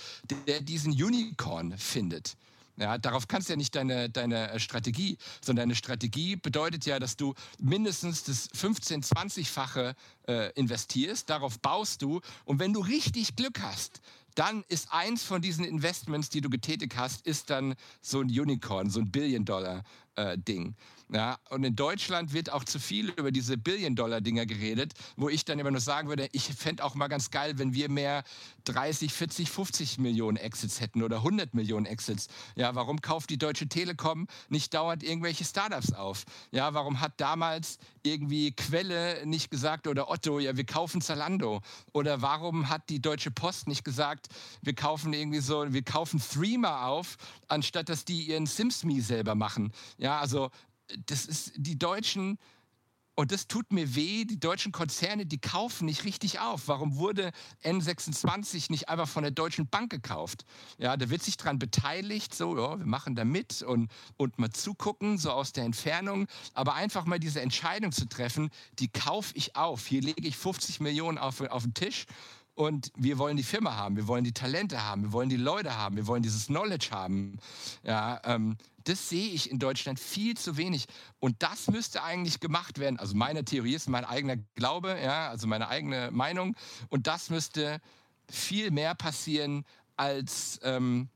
der diesen Unicorn findet. Ja, darauf kannst du ja nicht deine, deine Strategie, sondern deine Strategie bedeutet ja, dass du mindestens das 15-, 20-fache äh, investierst, darauf baust du und wenn du richtig Glück hast, dann ist eins von diesen Investments, die du getätigt hast, ist dann so ein Unicorn, so ein Billion-Dollar-Ding. Äh, ja, und in Deutschland wird auch zu viel über diese Billion-Dollar-Dinger geredet, wo ich dann immer nur sagen würde, ich fände auch mal ganz geil, wenn wir mehr 30, 40, 50 Millionen Exits hätten oder 100 Millionen Exits. Ja, warum kauft die Deutsche Telekom nicht dauernd irgendwelche Startups auf? Ja, warum hat damals irgendwie Quelle nicht gesagt oder Otto, ja, wir kaufen Zalando? Oder warum hat die Deutsche Post nicht gesagt, wir kaufen irgendwie so, wir kaufen Threema auf, anstatt dass die ihren SimsMe selber machen? Ja, also das ist die Deutschen und das tut mir weh, die deutschen Konzerne, die kaufen nicht richtig auf. Warum wurde N26 nicht einfach von der Deutschen Bank gekauft? Ja, da wird sich dran beteiligt, so, ja, wir machen da mit und, und mal zugucken, so aus der Entfernung. Aber einfach mal diese Entscheidung zu treffen, die kaufe ich auf. Hier lege ich 50 Millionen auf, auf den Tisch und wir wollen die Firma haben, wir wollen die Talente haben, wir wollen die Leute haben, wir wollen dieses Knowledge haben. Ja, ähm, das sehe ich in Deutschland viel zu wenig. Und das müsste eigentlich gemacht werden. Also meine Theorie ist mein eigener Glaube, ja, also meine eigene Meinung. Und das müsste viel mehr passieren als, ähm,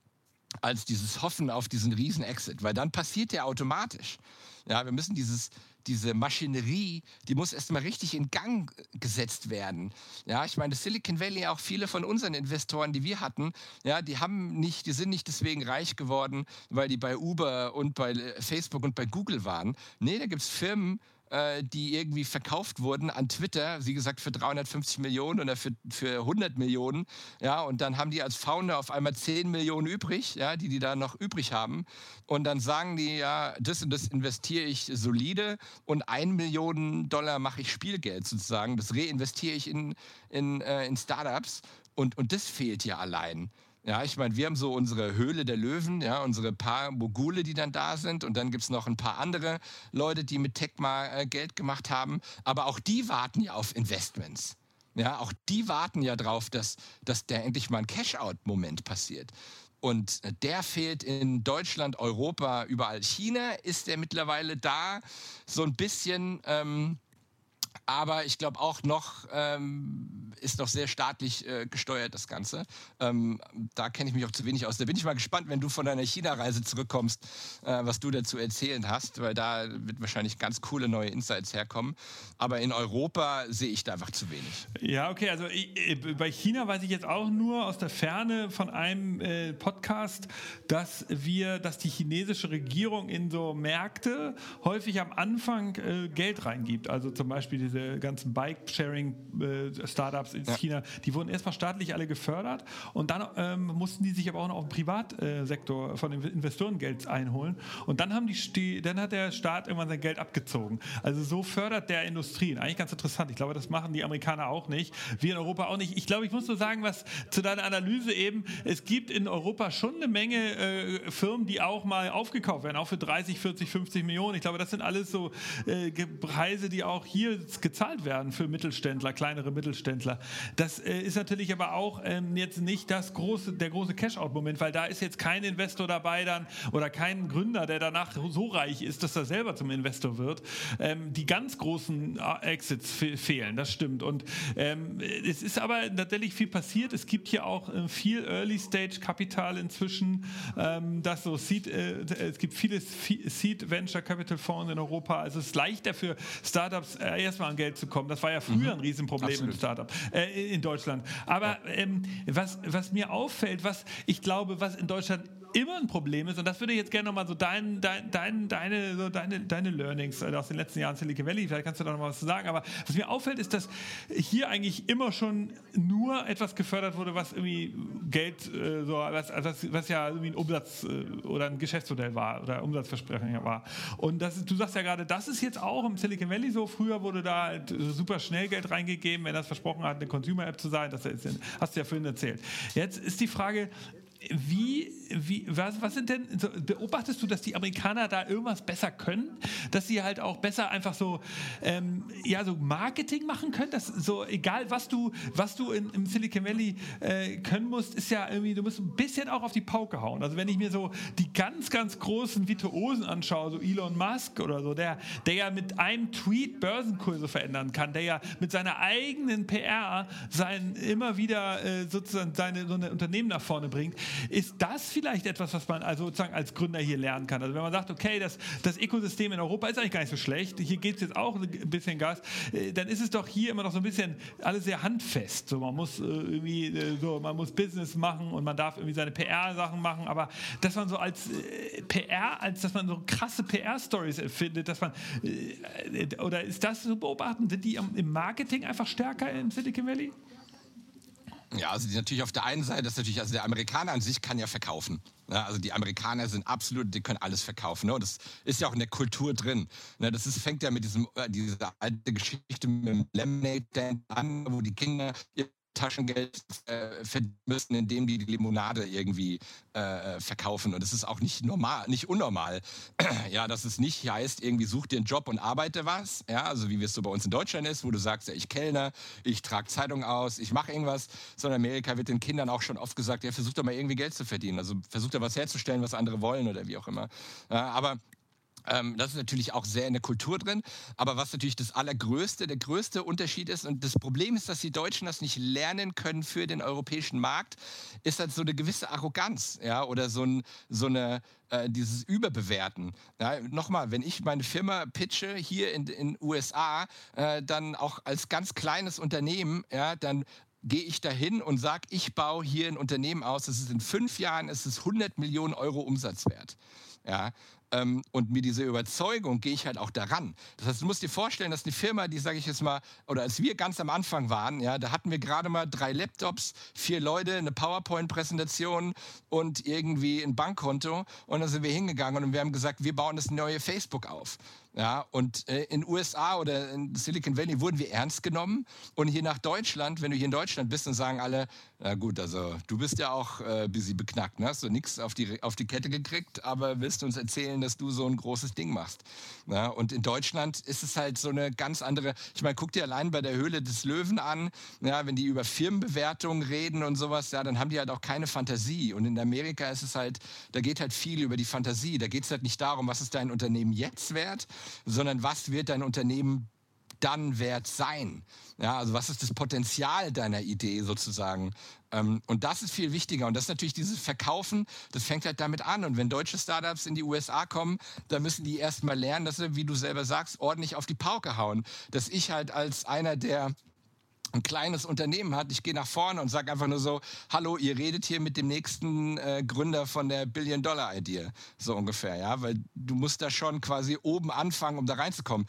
als dieses Hoffen auf diesen Riesen-Exit, weil dann passiert der automatisch. Ja, wir müssen dieses, diese Maschinerie, die muss erstmal richtig in Gang gesetzt werden. Ja, ich meine, Silicon Valley, auch viele von unseren Investoren, die wir hatten, ja, die haben nicht, die sind nicht deswegen reich geworden, weil die bei Uber und bei Facebook und bei Google waren. Nee, da gibt es Firmen, äh, die irgendwie verkauft wurden an Twitter, wie gesagt, für 350 Millionen oder für, für 100 Millionen. Ja, und dann haben die als Founder auf einmal 10 Millionen übrig, ja, die die da noch übrig haben. Und dann sagen die, ja, das und das investiere ich solide und 1 Million Dollar mache ich Spielgeld sozusagen. Das reinvestiere ich in, in, äh, in Startups. Und, und das fehlt ja allein. Ja, ich meine, wir haben so unsere Höhle der Löwen, ja, unsere paar Mogule, die dann da sind. Und dann gibt es noch ein paar andere Leute, die mit Tech mal äh, Geld gemacht haben. Aber auch die warten ja auf Investments. Ja, auch die warten ja drauf, dass, dass der endlich mal ein Cash-out-Moment passiert. Und der fehlt in Deutschland, Europa, überall. China ist der mittlerweile da, so ein bisschen. Ähm, aber ich glaube auch noch ähm, ist noch sehr staatlich äh, gesteuert das Ganze. Ähm, da kenne ich mich auch zu wenig aus. Da bin ich mal gespannt, wenn du von deiner China-Reise zurückkommst, äh, was du dazu erzählen hast, weil da wird wahrscheinlich ganz coole neue Insights herkommen. Aber in Europa sehe ich da einfach zu wenig.
Ja, okay. Also ich, äh, bei China weiß ich jetzt auch nur aus der Ferne von einem äh, Podcast, dass wir, dass die chinesische Regierung in so Märkte häufig am Anfang äh, Geld reingibt. Also zum Beispiel diese ganzen Bike-Sharing-Startups in ja. China, die wurden erstmal staatlich alle gefördert und dann ähm, mussten die sich aber auch noch auf den Privatsektor von Investoren Geld einholen und dann haben die, dann hat der Staat irgendwann sein Geld abgezogen. Also so fördert der Industrien. Eigentlich ganz interessant. Ich glaube, das machen die Amerikaner auch nicht. Wir in Europa auch nicht. Ich glaube, ich muss nur sagen, was zu deiner Analyse eben, es gibt in Europa schon eine Menge äh, Firmen, die auch mal aufgekauft werden, auch für 30, 40, 50 Millionen. Ich glaube, das sind alles so äh, Preise, die auch hier gezahlt werden für Mittelständler, kleinere Mittelständler. Das äh, ist natürlich aber auch ähm, jetzt nicht das große, der große Cash-out-Moment, weil da ist jetzt kein Investor dabei dann oder kein Gründer, der danach so reich ist, dass er selber zum Investor wird. Ähm, die ganz großen äh, Exits fe fehlen, das stimmt. Und ähm, es ist aber tatsächlich viel passiert. Es gibt hier auch äh, viel Early-Stage-Kapital inzwischen, ähm, das so Seed, äh, es gibt viele Seed Venture Capital Fonds in Europa. Also es ist leichter für Startups äh, erstmal an Geld zu kommen. Das war ja früher mhm. ein Riesenproblem Absolut. im Startup äh, in Deutschland. Aber ähm, was, was mir auffällt, was ich glaube, was in Deutschland immer ein Problem ist, und das würde ich jetzt gerne nochmal so, dein, dein, dein, deine, so deine, deine Learnings äh, aus den letzten Jahren Silicon Valley, vielleicht kannst du da nochmal was zu sagen, aber was mir auffällt, ist, dass hier eigentlich immer schon nur etwas gefördert wurde, was irgendwie Geld, äh, so, was, was, was ja irgendwie ein Umsatz äh, oder ein Geschäftsmodell war oder Umsatzversprechen war. Und das du sagst ja gerade, das ist jetzt auch im Silicon Valley so. Früher wurde da halt super schnell Geld reingegeben, wenn das versprochen hat, eine Consumer-App zu sein. Das hast du ja vorhin erzählt. Jetzt ist die Frage, wie, wie, was, was sind denn, so, beobachtest du, dass die Amerikaner da irgendwas besser können? Dass sie halt auch besser einfach so, ähm, ja, so Marketing machen können? Dass so, egal was du, was du in, im Silicon Valley äh, können musst, ist ja irgendwie, du musst ein bisschen auch auf die Pauke hauen. Also wenn ich mir so die ganz, ganz großen Virtuosen anschaue, so Elon Musk oder so, der, der ja mit einem Tweet Börsenkurse verändern kann, der ja mit seiner eigenen PR sein, immer wieder äh, sozusagen seine so eine Unternehmen nach vorne bringt, ist das vielleicht etwas, was man also sozusagen als Gründer hier lernen kann? Also wenn man sagt, okay, das, das Ökosystem in Europa ist eigentlich gar nicht so schlecht, hier geht es jetzt auch ein bisschen Gas, äh, dann ist es doch hier immer noch so ein bisschen alles sehr handfest. So, man muss äh, irgendwie äh, so, man muss Business machen und man darf irgendwie seine PR-Sachen machen, aber dass man so als PR, als dass man so krasse PR-Stories erfindet, dass man oder ist das zu beobachten? Sind die im Marketing einfach stärker im Silicon Valley?
Ja, also die natürlich auf der einen Seite ist natürlich, also der Amerikaner an sich kann ja verkaufen. Ja, also die Amerikaner sind absolut, die können alles verkaufen. Ne? Und das ist ja auch in der Kultur drin. Ne? Das ist, fängt ja mit diesem, äh, dieser alte Geschichte mit dem Lemonade Stand an, wo die Kinder Taschengeld äh, verdienen müssen, indem die Limonade irgendwie äh, verkaufen. Und das ist auch nicht normal, nicht unnormal. [clears throat] ja, dass es nicht heißt, irgendwie such dir einen Job und arbeite was. Ja, also wie es so bei uns in Deutschland ist, wo du sagst, ja, ich kellner, ich trage Zeitung aus, ich mache irgendwas. Sondern in Amerika wird den Kindern auch schon oft gesagt, ja, versuch doch mal irgendwie Geld zu verdienen. Also versuch da was herzustellen, was andere wollen oder wie auch immer. Ja, aber ähm, das ist natürlich auch sehr in der Kultur drin. Aber was natürlich das allergrößte, der größte Unterschied ist, und das Problem ist, dass die Deutschen das nicht lernen können für den europäischen Markt, ist halt so eine gewisse Arroganz, ja, oder so, ein, so eine, äh, dieses Überbewerten. Ja, Nochmal, wenn ich meine Firma pitche hier in den USA, äh, dann auch als ganz kleines Unternehmen, ja, dann gehe ich dahin und sage, ich baue hier ein Unternehmen aus, das ist in fünf Jahren, es ist 100 Millionen Euro Umsatz wert. Ja, und mit dieser Überzeugung gehe ich halt auch daran. Das heißt, du musst dir vorstellen, dass eine Firma, die, sage ich jetzt mal, oder als wir ganz am Anfang waren, ja, da hatten wir gerade mal drei Laptops, vier Leute, eine PowerPoint-Präsentation und irgendwie ein Bankkonto. Und dann sind wir hingegangen und wir haben gesagt, wir bauen das neue Facebook auf. Ja, und äh, in USA oder in Silicon Valley wurden wir ernst genommen. Und hier nach Deutschland, wenn du hier in Deutschland bist, dann sagen alle, na gut, also du bist ja auch äh, busy beknackt, ne? hast du nichts auf die, auf die Kette gekriegt, aber willst uns erzählen, dass du so ein großes Ding machst. Ja, und in Deutschland ist es halt so eine ganz andere, ich meine, guck dir allein bei der Höhle des Löwen an, ja, wenn die über Firmenbewertungen reden und sowas, ja, dann haben die halt auch keine Fantasie. Und in Amerika ist es halt, da geht halt viel über die Fantasie. Da geht es halt nicht darum, was ist dein Unternehmen jetzt wert, sondern was wird dein Unternehmen dann wert sein? Ja, also was ist das Potenzial deiner Idee sozusagen? Ähm, und das ist viel wichtiger. Und das ist natürlich dieses Verkaufen, das fängt halt damit an. Und wenn deutsche Startups in die USA kommen, dann müssen die erst mal lernen, dass sie, wie du selber sagst, ordentlich auf die Pauke hauen. Dass ich halt als einer, der ein kleines Unternehmen hat, ich gehe nach vorne und sage einfach nur so, hallo, ihr redet hier mit dem nächsten äh, Gründer von der Billion-Dollar-Idee, so ungefähr, ja, weil du musst da schon quasi oben anfangen, um da reinzukommen.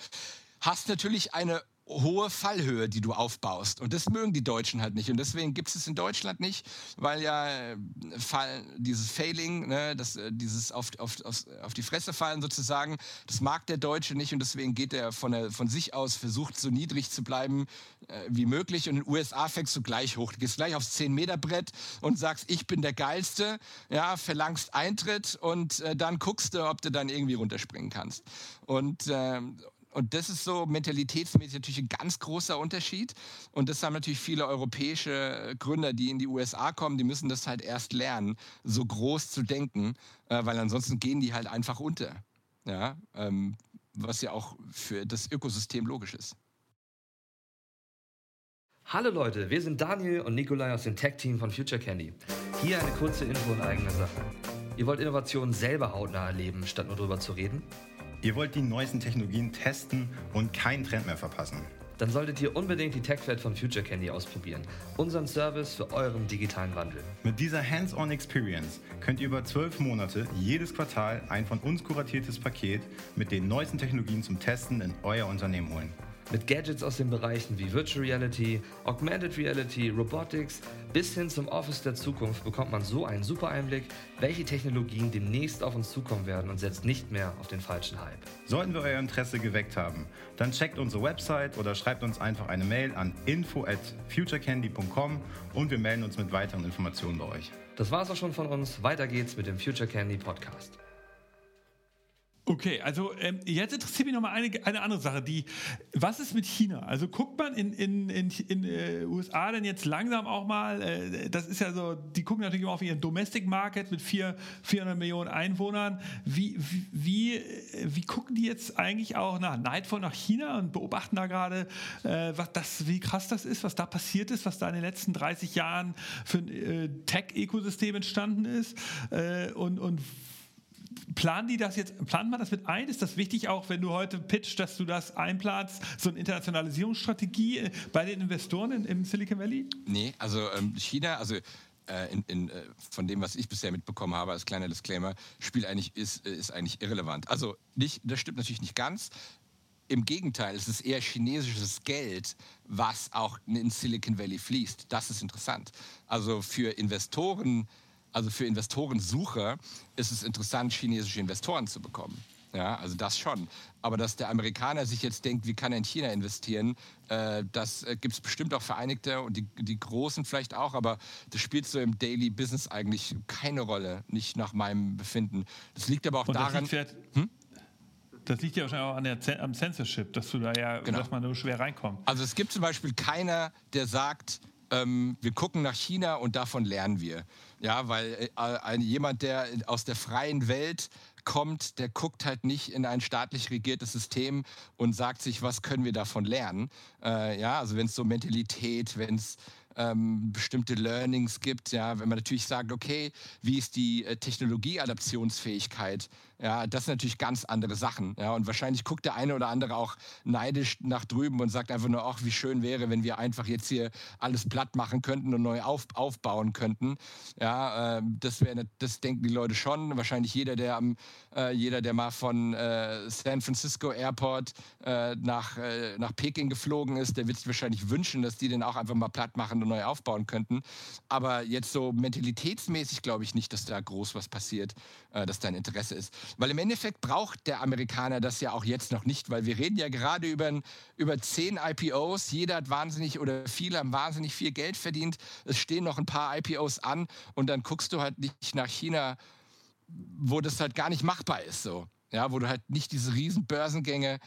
Hast natürlich eine hohe Fallhöhe, die du aufbaust. Und das mögen die Deutschen halt nicht. Und deswegen gibt es es in Deutschland nicht, weil ja äh, Fall, dieses Failing, ne, das, äh, dieses auf, auf, auf, auf die Fresse fallen sozusagen, das mag der Deutsche nicht und deswegen geht er von, von sich aus, versucht so niedrig zu bleiben äh, wie möglich. Und in den USA fängst du gleich hoch. Du gehst gleich aufs 10-Meter-Brett und sagst, ich bin der Geilste, ja, verlangst Eintritt und äh, dann guckst du, ob du dann irgendwie runterspringen kannst. Und, äh, und das ist so mentalitätsmäßig natürlich ein ganz großer Unterschied. Und das haben natürlich viele europäische Gründer, die in die USA kommen, die müssen das halt erst lernen, so groß zu denken, äh, weil ansonsten gehen die halt einfach unter. Ja, ähm, was ja auch für das Ökosystem logisch ist.
Hallo Leute, wir sind Daniel und Nikolai aus dem Tech-Team von Future Candy. Hier eine kurze Info in eigener Sache. Ihr wollt Innovationen selber hautnah erleben, statt nur drüber zu reden?
Ihr wollt die neuesten Technologien testen und keinen Trend mehr verpassen.
Dann solltet ihr unbedingt die TechFed von Future Candy ausprobieren. Unseren Service für euren digitalen Wandel.
Mit dieser Hands-on Experience könnt ihr über zwölf Monate jedes Quartal ein von uns kuratiertes Paket mit den neuesten Technologien zum Testen in euer Unternehmen holen.
Mit Gadgets aus den Bereichen wie Virtual Reality, Augmented Reality, Robotics bis hin zum Office der Zukunft bekommt man so einen super Einblick, welche Technologien demnächst auf uns zukommen werden und setzt nicht mehr auf den falschen Hype.
Sollten wir euer Interesse geweckt haben, dann checkt unsere Website oder schreibt uns einfach eine Mail an info at futurecandy.com und wir melden uns mit weiteren Informationen bei euch.
Das war's auch schon von uns. Weiter geht's mit dem Future Candy Podcast.
Okay, also ähm, jetzt interessiert mich noch mal eine, eine andere Sache. Die, was ist mit China? Also guckt man in in in, in äh, USA denn jetzt langsam auch mal? Äh, das ist ja so, die gucken natürlich immer auf ihren Domestic Market mit vier, 400 Millionen Einwohnern. Wie, wie wie wie gucken die jetzt eigentlich auch nach neidvoll nach China und beobachten da gerade, äh, wie krass das ist, was da passiert ist, was da in den letzten 30 Jahren für ein äh, Tech-Ökosystem entstanden ist äh, und und planen die das jetzt, plant man das mit ein? Ist das wichtig auch, wenn du heute pitcht, dass du das einplanst, so eine Internationalisierungsstrategie äh, bei den Investoren in, im Silicon Valley?
Nee, also ähm, China, also äh, in, in, äh, von dem, was ich bisher mitbekommen habe, als kleiner Disclaimer, Spiel eigentlich ist, ist eigentlich irrelevant. Also nicht, das stimmt natürlich nicht ganz. Im Gegenteil, es ist eher chinesisches Geld, was auch in Silicon Valley fließt. Das ist interessant. Also für Investoren also für Investorensucher ist es interessant, chinesische Investoren zu bekommen. Ja, also das schon. Aber dass der Amerikaner sich jetzt denkt, wie kann er in China investieren, äh, das äh, gibt es bestimmt auch Vereinigte und die, die Großen vielleicht auch, aber das spielt so im Daily Business eigentlich keine Rolle, nicht nach meinem Befinden. Das liegt aber auch und daran.
Das liegt, hm? das liegt ja wahrscheinlich auch an der, am Censorship, dass du da ja, genau. dass man nur schwer reinkommt.
Also es gibt zum Beispiel keiner, der sagt, ähm, wir gucken nach China und davon lernen wir. Ja, weil äh, jemand, der aus der freien Welt kommt, der guckt halt nicht in ein staatlich regiertes System und sagt sich, was können wir davon lernen. Äh, ja, also wenn es so Mentalität, wenn es ähm, bestimmte Learnings gibt, ja, wenn man natürlich sagt, okay, wie ist die äh, Technologieadaptionsfähigkeit ja, das sind natürlich ganz andere Sachen. Ja, und wahrscheinlich guckt der eine oder andere auch neidisch nach drüben und sagt einfach nur, ach, wie schön wäre, wenn wir einfach jetzt hier alles platt machen könnten und neu auf, aufbauen könnten. Ja, äh, das wäre, das denken die Leute schon. Wahrscheinlich jeder, der am, äh, jeder, der mal von äh, San Francisco Airport äh, nach, äh, nach Peking geflogen ist, der wird sich wahrscheinlich wünschen, dass die den auch einfach mal platt machen und neu aufbauen könnten. Aber jetzt so mentalitätsmäßig glaube ich nicht, dass da groß was passiert, äh, dass da ein Interesse ist. Weil im Endeffekt braucht der Amerikaner das ja auch jetzt noch nicht, weil wir reden ja gerade über, über zehn IPOs. Jeder hat wahnsinnig oder viele haben wahnsinnig viel Geld verdient. Es stehen noch ein paar IPOs an und dann guckst du halt nicht nach China, wo das halt gar nicht machbar ist so. Ja, wo du halt nicht diese riesen Börsengänge äh,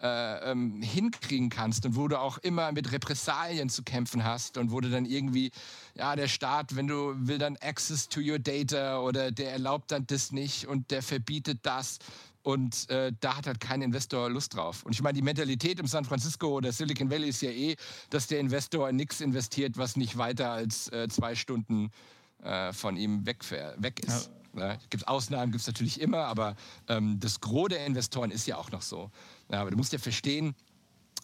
ähm, hinkriegen kannst und wo du auch immer mit Repressalien zu kämpfen hast und wo du dann irgendwie, ja, der Staat, wenn du will dann Access to your data oder der erlaubt dann das nicht und der verbietet das und äh, da hat halt kein Investor Lust drauf. Und ich meine, die Mentalität im San Francisco oder Silicon Valley ist ja eh, dass der Investor in nichts investiert, was nicht weiter als äh, zwei Stunden äh, von ihm weg, weg ist. Ja. Ne? Gibt Ausnahmen, gibt es natürlich immer, aber ähm, das Gros der Investoren ist ja auch noch so. Ja, aber du musst ja verstehen,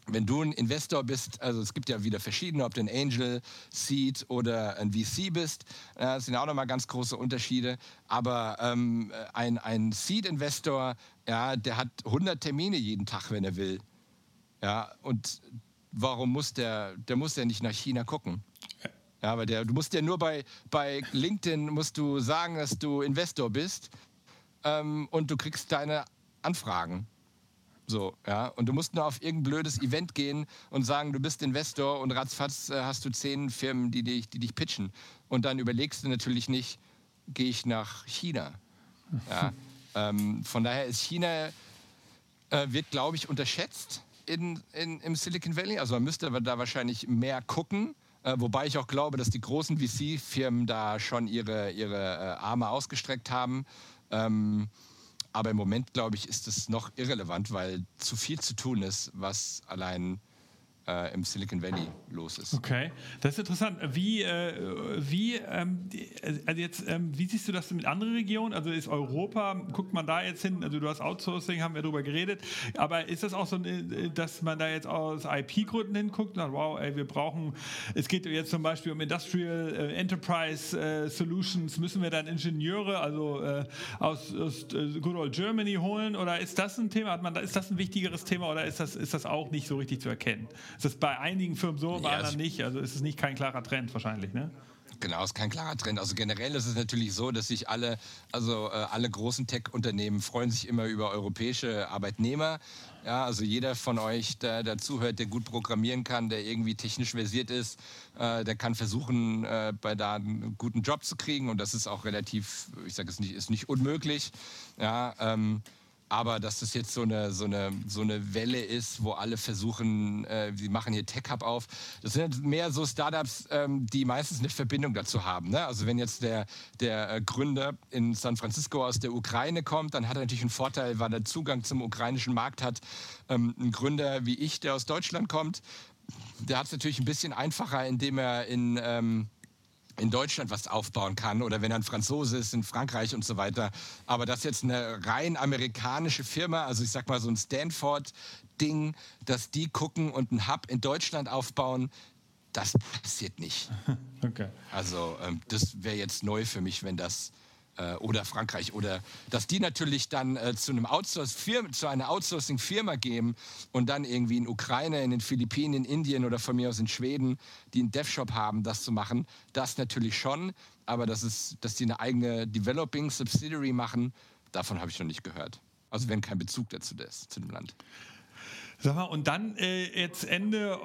wenn du ein Investor bist, also es gibt ja wieder verschiedene, ob du ein Angel, Seed oder ein VC bist, das sind auch nochmal ganz große Unterschiede. Aber ähm, ein, ein Seed-Investor, ja, der hat 100 Termine jeden Tag, wenn er will. Ja, und warum muss der, der muss ja nicht nach China gucken. Ja, aber der, du musst ja nur bei, bei LinkedIn musst du sagen, dass du Investor bist ähm, und du kriegst deine Anfragen. So, ja. Und du musst nur auf irgendein blödes Event gehen und sagen, du bist Investor und ratzfatz äh, hast du zehn Firmen, die dich, die dich pitchen. Und dann überlegst du natürlich nicht, gehe ich nach China. Ja. [laughs] ähm, von daher ist China, äh, wird, glaube ich, unterschätzt in, in, im Silicon Valley. Also man müsste da wahrscheinlich mehr gucken. Äh, wobei ich auch glaube, dass die großen VC-Firmen da schon ihre, ihre äh, Arme ausgestreckt haben. Ähm, aber im Moment, glaube ich, ist es noch irrelevant, weil zu viel zu tun ist, was allein äh, im Silicon Valley los ist.
Okay, das ist interessant. Wie, äh, wie, ähm, also jetzt, ähm, wie siehst du das mit anderen Regionen? Also ist Europa, guckt man da jetzt hin, also du hast Outsourcing, haben wir darüber geredet, aber ist das auch so, äh, dass man da jetzt aus IP-Gründen hinguckt und sagt, wow, ey, wir brauchen, es geht jetzt zum Beispiel um Industrial äh, Enterprise äh, Solutions, müssen wir dann Ingenieure, also äh, aus, aus Good Old Germany holen oder ist das ein Thema, hat man, ist das ein wichtigeres Thema oder ist das, ist das auch nicht so richtig zu erkennen? Ist das bei einigen Firmen so, bei ja, anderen nicht? Also ist es nicht kein klarer Trend wahrscheinlich, ne?
Genau, ist kein klarer Trend. Also generell ist es natürlich so, dass sich alle, also äh, alle großen Tech-Unternehmen freuen sich immer über europäische Arbeitnehmer. Ja, also jeder von euch, der dazuhört, der gut programmieren kann, der irgendwie technisch versiert ist, äh, der kann versuchen, äh, bei da einen guten Job zu kriegen. Und das ist auch relativ, ich sage es nicht, ist nicht unmöglich. Ja, ähm, aber dass das jetzt so eine, so eine, so eine Welle ist, wo alle versuchen, äh, die machen hier Tech Hub auf. Das sind mehr so Startups, ähm, die meistens eine Verbindung dazu haben. Ne? Also wenn jetzt der, der äh, Gründer in San Francisco aus der Ukraine kommt, dann hat er natürlich einen Vorteil, weil er Zugang zum ukrainischen Markt hat. Ähm, ein Gründer wie ich, der aus Deutschland kommt, der hat es natürlich ein bisschen einfacher, indem er in... Ähm, in Deutschland was aufbauen kann oder wenn er ein Franzose ist in Frankreich und so weiter. Aber das jetzt eine rein amerikanische Firma, also ich sag mal so ein Stanford-Ding, dass die gucken und einen Hub in Deutschland aufbauen, das passiert nicht. [laughs] Okay. Also ähm, das wäre jetzt neu für mich, wenn das oder Frankreich oder dass die natürlich dann äh, zu einem Outsource -Firma, zu einer Outsourcing Firma gehen und dann irgendwie in Ukraine, in den Philippinen, in Indien oder von mir aus in Schweden, die einen Dev-Shop haben, das zu machen, das natürlich schon, aber das ist, dass die eine eigene Developing Subsidiary machen, davon habe ich noch nicht gehört. Also wenn kein Bezug dazu ist, zu dem Land.
Sag mal, und dann äh, jetzt Ende,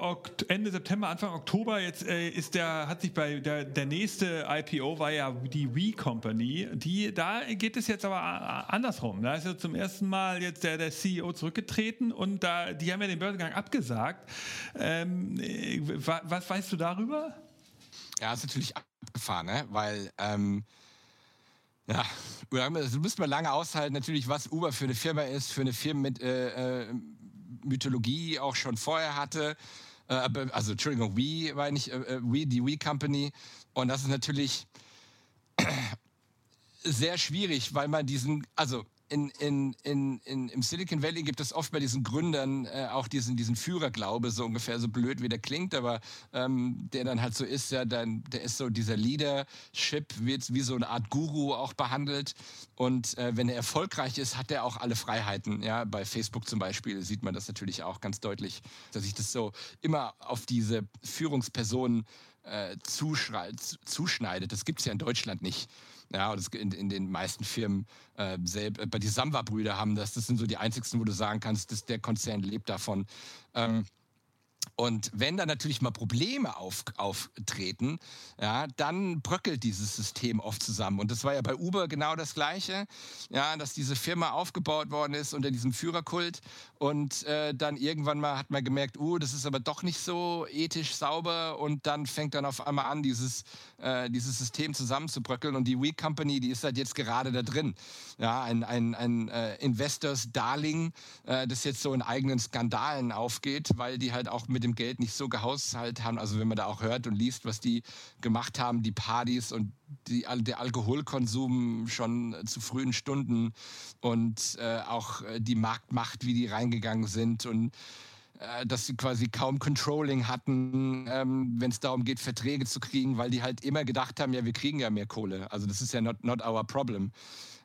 Ende September, Anfang Oktober, jetzt äh, ist der, hat sich bei der, der nächste IPO war ja die We Company. Die, da geht es jetzt aber andersrum. Da ist ja zum ersten Mal jetzt der, der CEO zurückgetreten und da, die haben ja den Börsengang abgesagt. Ähm, äh, was weißt du darüber?
Ja, ist natürlich abgefahren, ne? weil ähm, ja, [laughs] das müsste man lange aushalten, natürlich, was Uber für eine Firma ist, für eine Firma mit äh, äh Mythologie auch schon vorher hatte. Äh, also, Entschuldigung, Wii war nicht, äh, Wii, die Wii Company. Und das ist natürlich [clears throat] sehr schwierig, weil man diesen, also in, in, in, in, im Silicon Valley gibt es oft bei diesen Gründern äh, auch diesen, diesen Führerglaube, so ungefähr so blöd wie der klingt, aber ähm, der dann halt so ist, ja, dann, der ist so dieser Leadership, wird wie so eine Art Guru auch behandelt. Und äh, wenn er erfolgreich ist, hat er auch alle Freiheiten. Ja, bei Facebook zum Beispiel sieht man das natürlich auch ganz deutlich, dass sich das so immer auf diese Führungspersonen äh, zuschneidet. Das gibt es ja in Deutschland nicht. Ja, das in, in den meisten Firmen äh, selbst, äh, die Samba-Brüder haben das. Das sind so die einzigsten, wo du sagen kannst, dass der Konzern lebt davon. Ähm, und wenn da natürlich mal Probleme auf, auftreten, ja, dann bröckelt dieses System oft zusammen. Und das war ja bei Uber genau das Gleiche, ja, dass diese Firma aufgebaut worden ist unter diesem Führerkult. Und äh, dann irgendwann mal hat man gemerkt, uh, das ist aber doch nicht so ethisch sauber. Und dann fängt dann auf einmal an, dieses, äh, dieses System zusammenzubröckeln. Und die We Company, die ist halt jetzt gerade da drin. Ja, ein, ein, ein äh, Investors Darling, äh, das jetzt so in eigenen Skandalen aufgeht, weil die halt auch mit dem Geld nicht so gehaushalten haben. Also wenn man da auch hört und liest, was die gemacht haben, die Partys und die, der Alkoholkonsum schon zu frühen Stunden und äh, auch äh, die Marktmacht, wie die reingegangen sind und äh, dass sie quasi kaum Controlling hatten, ähm, wenn es darum geht, Verträge zu kriegen, weil die halt immer gedacht haben, ja, wir kriegen ja mehr Kohle. Also das ist ja not, not our problem.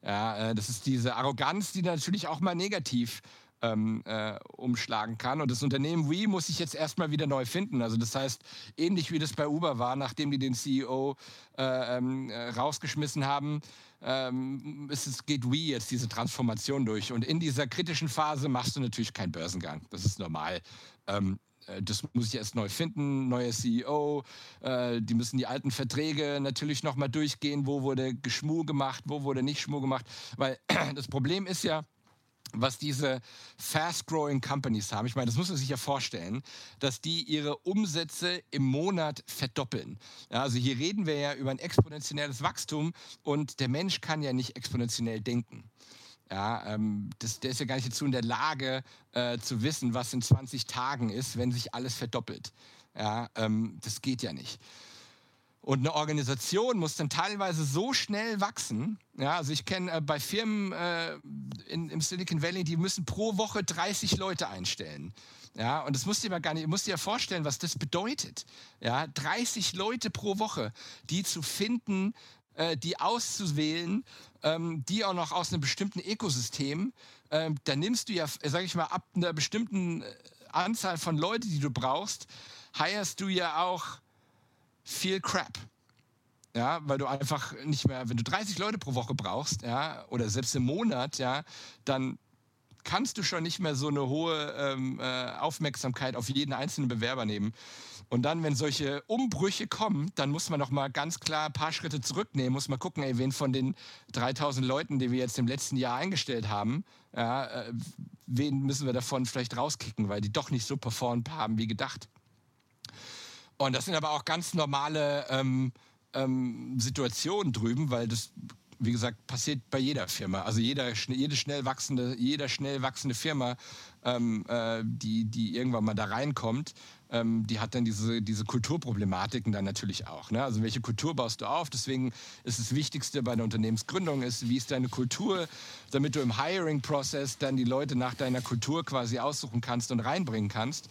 Ja, äh, das ist diese Arroganz, die natürlich auch mal negativ ähm, äh, umschlagen kann. Und das Unternehmen Wii muss sich jetzt erstmal wieder neu finden. Also das heißt, ähnlich wie das bei Uber war, nachdem die den CEO äh, ähm, äh, rausgeschmissen haben, ähm, es geht Wii jetzt diese Transformation durch. Und in dieser kritischen Phase machst du natürlich keinen Börsengang. Das ist normal. Ähm, äh, das muss ich erst neu finden, neuer CEO. Äh, die müssen die alten Verträge natürlich nochmal durchgehen. Wo wurde Geschmu gemacht, wo wurde nicht Schmu gemacht? Weil [clears throat] das Problem ist ja, was diese fast-growing Companies haben. Ich meine, das muss man sich ja vorstellen, dass die ihre Umsätze im Monat verdoppeln. Ja, also hier reden wir ja über ein exponentielles Wachstum und der Mensch kann ja nicht exponentiell denken. Ja, ähm, das, der ist ja gar nicht dazu in der Lage äh, zu wissen, was in 20 Tagen ist, wenn sich alles verdoppelt. Ja, ähm, das geht ja nicht. Und eine Organisation muss dann teilweise so schnell wachsen. Ja, also ich kenne äh, bei Firmen äh, in, im Silicon Valley, die müssen pro Woche 30 Leute einstellen. Ja, und das musst du dir mal gar nicht, musst dir ja vorstellen, was das bedeutet. Ja, 30 Leute pro Woche, die zu finden, äh, die auszuwählen, ähm, die auch noch aus einem bestimmten Ökosystem, ähm, da nimmst du ja, sag ich mal, ab einer bestimmten äh, Anzahl von Leuten, die du brauchst, heierst du ja auch viel Crap. Ja, weil du einfach nicht mehr, wenn du 30 Leute pro Woche brauchst, ja, oder selbst im Monat, ja, dann kannst du schon nicht mehr so eine hohe ähm, äh, Aufmerksamkeit auf jeden einzelnen Bewerber nehmen. Und dann, wenn solche Umbrüche kommen, dann muss man noch mal ganz klar ein paar Schritte zurücknehmen, muss man gucken, ey, wen von den 3000 Leuten, die wir jetzt im letzten Jahr eingestellt haben, ja, äh, wen müssen wir davon vielleicht rauskicken, weil die doch nicht so performt haben wie gedacht. Und das sind aber auch ganz normale ähm, ähm, Situationen drüben, weil das wie gesagt, passiert bei jeder Firma. Also jeder, jede schnell wachsende, jeder schnell wachsende Firma, ähm, äh, die, die irgendwann mal da reinkommt, ähm, die hat dann diese, diese Kulturproblematiken dann natürlich auch. Ne? Also welche Kultur baust du auf? Deswegen ist das Wichtigste bei der Unternehmensgründung ist, wie ist deine Kultur, damit du im Hiring-Prozess dann die Leute nach deiner Kultur quasi aussuchen kannst und reinbringen kannst.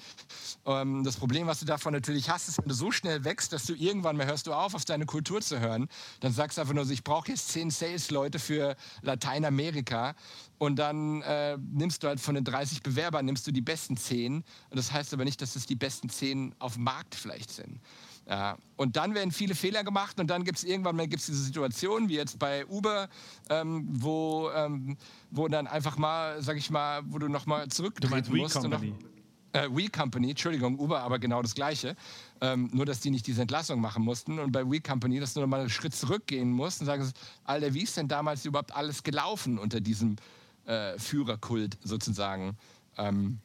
Ähm, das Problem, was du davon natürlich hast, ist, wenn du so schnell wächst, dass du irgendwann mal hörst du auf, auf deine Kultur zu hören, dann sagst du einfach nur, ich brauche jetzt zehn Sales-Leute für Lateinamerika und dann äh, nimmst du halt von den 30 Bewerbern, nimmst du die besten 10. Und das heißt aber nicht, dass es die besten 10 auf dem Markt vielleicht sind. Ja. Und dann werden viele Fehler gemacht und dann gibt es irgendwann mal gibt's diese Situation, wie jetzt bei Uber, ähm, wo, ähm, wo dann einfach mal, sag ich mal, wo du nochmal zurücktreten musst.
Company.
Äh, We Company, Entschuldigung, Uber, aber genau das Gleiche. Ähm, nur, dass die nicht diese Entlassung machen mussten. Und bei We Company, dass du nochmal einen Schritt zurückgehen musst und sagst, Alter, wie ist denn damals überhaupt alles gelaufen unter diesem äh, Führerkult sozusagen. Ähm,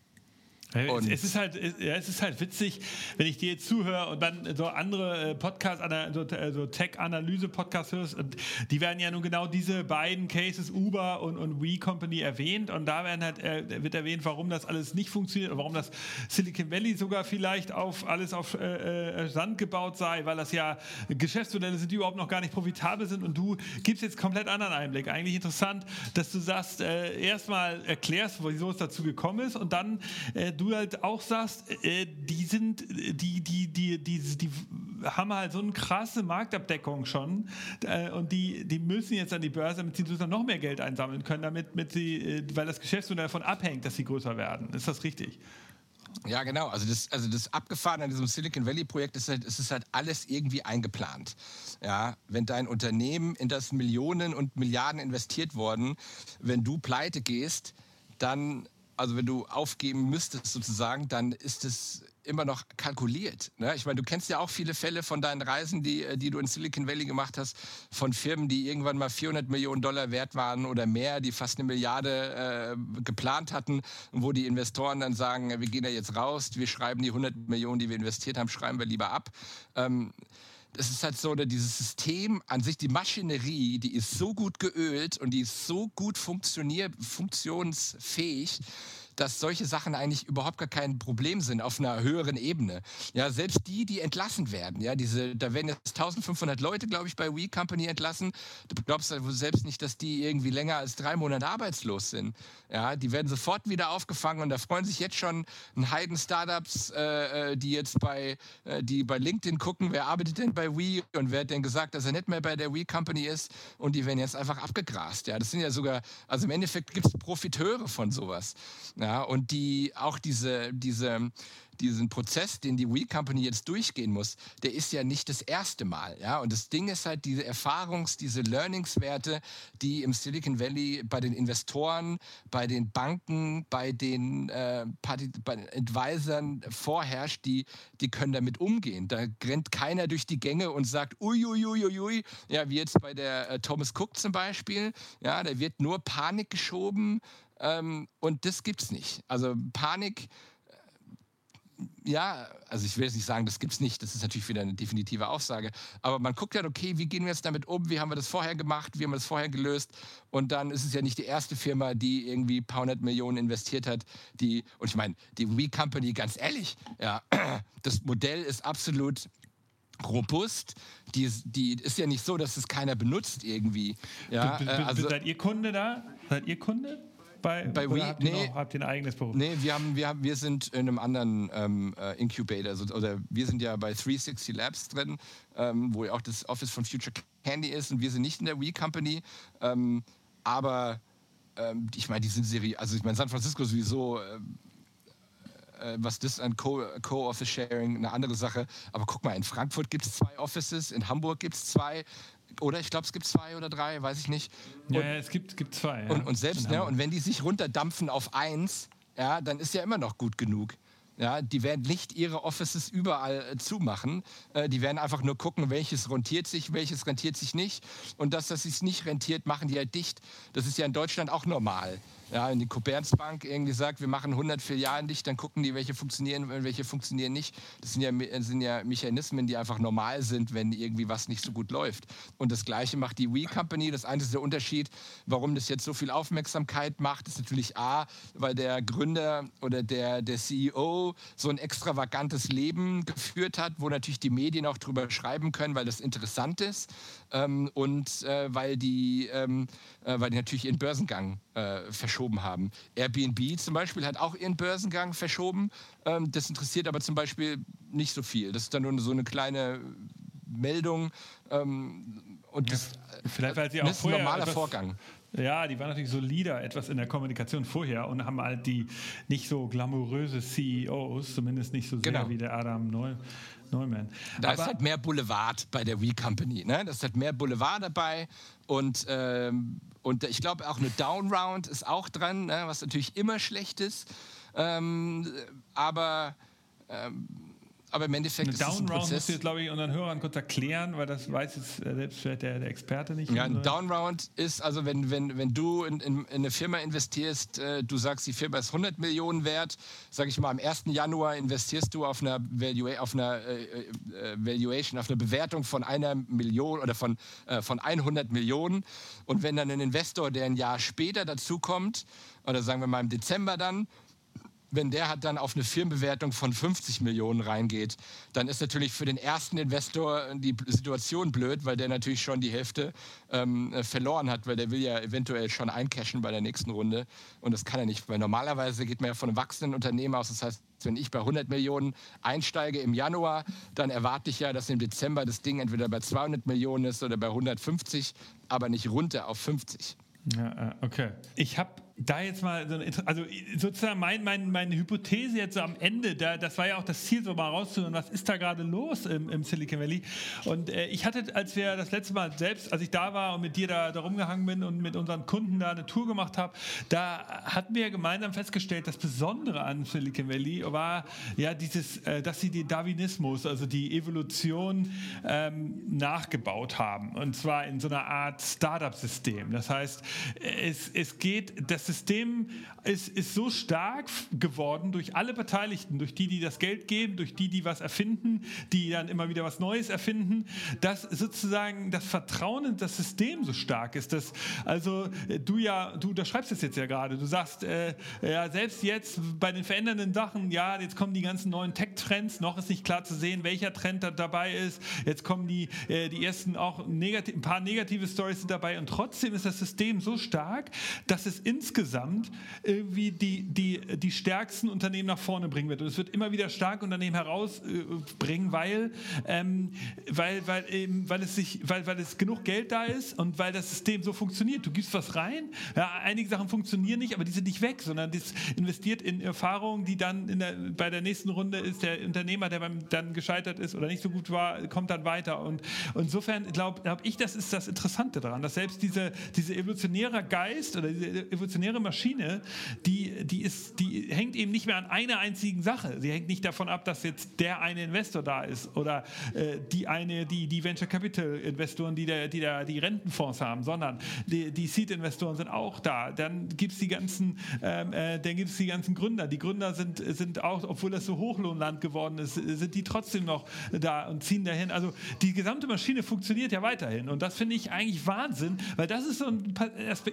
es, es, ist halt, ja, es ist halt witzig, wenn ich dir jetzt zuhöre und dann so andere äh, Podcasts, so, äh, so Tech-Analyse-Podcasts hörst, und die werden ja nun genau diese beiden Cases, Uber und, und We Company, erwähnt. Und da werden halt, äh, wird erwähnt, warum das alles nicht funktioniert und warum das Silicon Valley sogar vielleicht auf alles auf äh, äh, Sand gebaut sei, weil das ja Geschäftsmodelle sind, die überhaupt noch gar nicht profitabel sind. Und du gibst jetzt komplett anderen Einblick. Eigentlich interessant, dass du sagst, äh, erstmal erklärst, wieso es dazu gekommen ist und dann du halt auch sagst, äh, die sind, die, die, die, die, die haben halt so eine krasse Marktabdeckung schon äh, und die, die müssen jetzt an die Börse, damit sie sozusagen noch mehr Geld einsammeln können, damit mit sie, äh, weil das Geschäftsmodell davon abhängt, dass sie größer werden. Ist das richtig?
Ja, genau. Also das, also das Abgefahren an diesem Silicon Valley-Projekt ist halt, es ist halt alles irgendwie eingeplant. Ja, wenn dein Unternehmen, in das Millionen und Milliarden investiert wurden, wenn du pleite gehst, dann also wenn du aufgeben müsstest sozusagen, dann ist es immer noch kalkuliert. Ne? Ich meine, du kennst ja auch viele Fälle von deinen Reisen, die, äh, die du in Silicon Valley gemacht hast, von Firmen, die irgendwann mal 400 Millionen Dollar wert waren oder mehr, die fast eine Milliarde äh, geplant hatten, wo die Investoren dann sagen, wir gehen da jetzt raus, wir schreiben die 100 Millionen, die wir investiert haben, schreiben wir lieber ab. Ähm, es ist halt so, dieses System an sich, die Maschinerie, die ist so gut geölt und die ist so gut funktioniert, funktionsfähig, dass solche Sachen eigentlich überhaupt gar kein Problem sind auf einer höheren Ebene. Ja, selbst die, die entlassen werden, ja, diese, da werden jetzt 1500 Leute, glaube ich, bei We Company entlassen. Du glaubst selbst nicht, dass die irgendwie länger als drei Monate arbeitslos sind. Ja, die werden sofort wieder aufgefangen und da freuen sich jetzt schon ein Heiden Startups, äh, äh, die jetzt bei, äh, die bei LinkedIn gucken, wer arbeitet denn bei We und wer hat denn gesagt, dass er nicht mehr bei der We Company ist und die werden jetzt einfach abgegrast. Ja, das sind ja sogar, also im Endeffekt gibt es Profiteure von sowas. Ja, Ja, und die auch diese, diese, diesen Prozess, den die We Company jetzt durchgehen muss, der ist ja nicht das erste Mal. Ja? Und das Ding ist halt diese Erfahrungs-, diese Learningswerte, die im Silicon Valley bei den Investoren, bei den Banken, bei den, äh, bei den Advisern vorherrscht, die, die können damit umgehen. Da rennt keiner durch die Gänge und sagt, uiuiuiui, ja, wie jetzt bei der äh, Thomas Cook zum Beispiel. Ja, da wird nur Panik geschoben. Ähm, und das gibt's nicht. Also Panik ja, also ich will jetzt nicht sagen, das gibt es nicht, das ist natürlich wieder eine definitive Aussage, aber man guckt ja, okay, wie gehen wir jetzt damit um, wie haben wir das vorher gemacht, wie haben wir das vorher gelöst und dann ist es ja nicht die erste Firma, die irgendwie ein paar hundert Millionen investiert hat, die, und ich meine, die We Company, ganz ehrlich, ja, [clears throat] das Modell ist absolut robust. Die, die ist ja nicht so, dass es keiner benutzt irgendwie. Ja,
äh, also, seid ihr Kunde da? Seid ihr Kunde? Bei,
bei We,
habt, nee, noch, habt ihr ein eigenes Büro?
Nee, wir, haben, wir, haben, wir sind in einem anderen ähm, äh, Incubator, also, oder wir sind ja bei 360 Labs drin, ähm, wo ja auch das Office von Future Candy ist und wir sind nicht in der We Company, ähm, aber ähm, ich meine, die sind seriös, also ich meine, San Francisco sowieso äh, äh, was das an Co-Office-Sharing, eine andere Sache. Aber guck mal, in Frankfurt gibt es zwei Offices, in Hamburg gibt es zwei, oder ich glaube, es gibt zwei oder drei, weiß ich nicht.
Und, ja, es gibt, gibt zwei. Ja.
Und, und selbst, ne, und wenn die sich runterdampfen auf eins, ja, dann ist ja immer noch gut genug. Ja, die werden nicht ihre Offices überall äh, zumachen. Äh, die werden einfach nur gucken, welches rentiert sich, welches rentiert sich nicht. Und das, das sich nicht rentiert, machen die halt dicht. Das ist ja in Deutschland auch normal ja, wenn die Commerzbank irgendwie sagt, wir machen 100 Filialen dicht, dann gucken die, welche funktionieren und welche funktionieren nicht. Das sind ja, sind ja Mechanismen, die einfach normal sind, wenn irgendwie was nicht so gut läuft. Und das Gleiche macht die We Company. Das eine ist der Unterschied, warum das jetzt so viel Aufmerksamkeit macht, ist natürlich A, weil der Gründer oder der, der CEO so ein extravagantes Leben geführt hat, wo natürlich die Medien auch drüber schreiben können, weil das interessant ist ähm, und äh, weil, die, ähm, äh, weil die natürlich ihren Börsengang äh, verschoben haben. Airbnb zum Beispiel hat auch ihren Börsengang verschoben. Ähm, das interessiert aber zum Beispiel nicht so viel. Das ist dann nur so eine kleine Meldung. Ähm, und das,
Vielleicht, weil sie auch
das ist ein normaler Vorgang.
Ja, die waren natürlich solider etwas in der Kommunikation vorher und haben halt die nicht so glamouröse CEOs, zumindest nicht so sehr genau. wie der Adam Neu Neumann.
Da Aber ist halt mehr Boulevard bei der We Company. Ne? Da ist halt mehr Boulevard dabei und ähm, und ich glaube, auch eine Downround ist auch dran, ne, was natürlich immer schlecht ist. Ähm, aber ähm, aber im Endeffekt
eine ist Downround ein musst du jetzt, glaube ich, unseren Hörern kurz erklären, weil das weiß jetzt äh, selbst vielleicht der, der Experte nicht.
Ja, ein Downround ist also, wenn, wenn, wenn du in, in, in eine Firma investierst, äh, du sagst, die Firma ist 100 Millionen wert, sage ich mal, am 1. Januar investierst du auf einer, Valua auf einer äh, äh, Valuation, auf eine Bewertung von einer Million oder von, äh, von 100 Millionen. Und wenn dann ein Investor, der ein Jahr später dazukommt, oder sagen wir mal im Dezember dann, wenn der hat dann auf eine Firmenbewertung von 50 Millionen reingeht, dann ist natürlich für den ersten Investor die Situation blöd, weil der natürlich schon die Hälfte ähm, verloren hat, weil der will ja eventuell schon eincashen bei der nächsten Runde und das kann er nicht, weil normalerweise geht man ja von einem wachsenden Unternehmen aus, das heißt, wenn ich bei 100 Millionen einsteige im Januar, dann erwarte ich ja, dass im Dezember das Ding entweder bei 200 Millionen ist oder bei 150, aber nicht runter auf 50.
Ja, okay. Ich habe da jetzt mal so eine, also sozusagen mein, mein, meine Hypothese jetzt so am Ende, da, das war ja auch das Ziel, so mal rauszuhören, was ist da gerade los im, im, Silicon Valley. Und äh, ich hatte, als wir das letzte Mal selbst, als ich da war und mit dir da, da rumgehangen bin und mit unseren Kunden da eine Tour gemacht habe, da hatten wir gemeinsam festgestellt, das Besondere an Silicon Valley war ja dieses, äh, dass sie den Darwinismus, also die Evolution ähm, nachgebaut haben. Und zwar in so einer Art Startup-System. Das heißt, es, es geht, das System ist, ist so stark geworden durch alle Beteiligten, durch die, die das Geld geben, durch die, die was erfinden, die dann immer wieder was Neues erfinden, dass sozusagen das Vertrauen in das System so stark ist. Dass, also äh, du ja, du da schreibst es jetzt ja gerade, du sagst, äh, ja, selbst jetzt bei den verändernden Sachen, ja, jetzt kommen die ganzen neuen Tech Tech-Trends. Noch ist nicht klar zu sehen, welcher Trend da dabei ist. Jetzt kommen die, äh, die ersten auch negativ, ein paar negative Stories dabei. Und trotzdem ist das System so stark, dass es insgesamt irgendwie die, die, die stärksten Unternehmen nach vorne bringen wird. Und es wird immer wieder starke Unternehmen herausbringen, weil, ähm, weil, weil, eben, weil, es sich, weil, weil es genug Geld da ist und weil das System so funktioniert. Du gibst was rein, ja, einige Sachen funktionieren nicht, aber die sind nicht weg, sondern das investiert in Erfahrungen, die dann der, bei der nächsten Runde ist der Unternehmer, der beim, dann gescheitert ist oder nicht so gut war, kommt dann weiter. Und, und insofern glaube glaub ich, das ist das Interessante daran, dass selbst diese, diese evolutionäre Geist oder diese evolutionäre Maschine, die, die, ist, die hängt eben nicht mehr an einer einzigen Sache. Sie hängt nicht davon ab, dass jetzt der eine Investor da ist oder äh, die eine, die, die Venture Capital Investoren, die, der, die der, die Rentenfonds haben, sondern die, die Seed Investoren sind auch da. Dann gibt es die ganzen, ähm, äh, die ganzen Gründer. Die Gründer sind, sind auch, obwohl das so Hochlohnland geworden ist, sind die trotzdem noch da und ziehen dahin. Also die gesamte Maschine funktioniert ja weiterhin und das finde ich eigentlich Wahnsinn, weil das ist so eine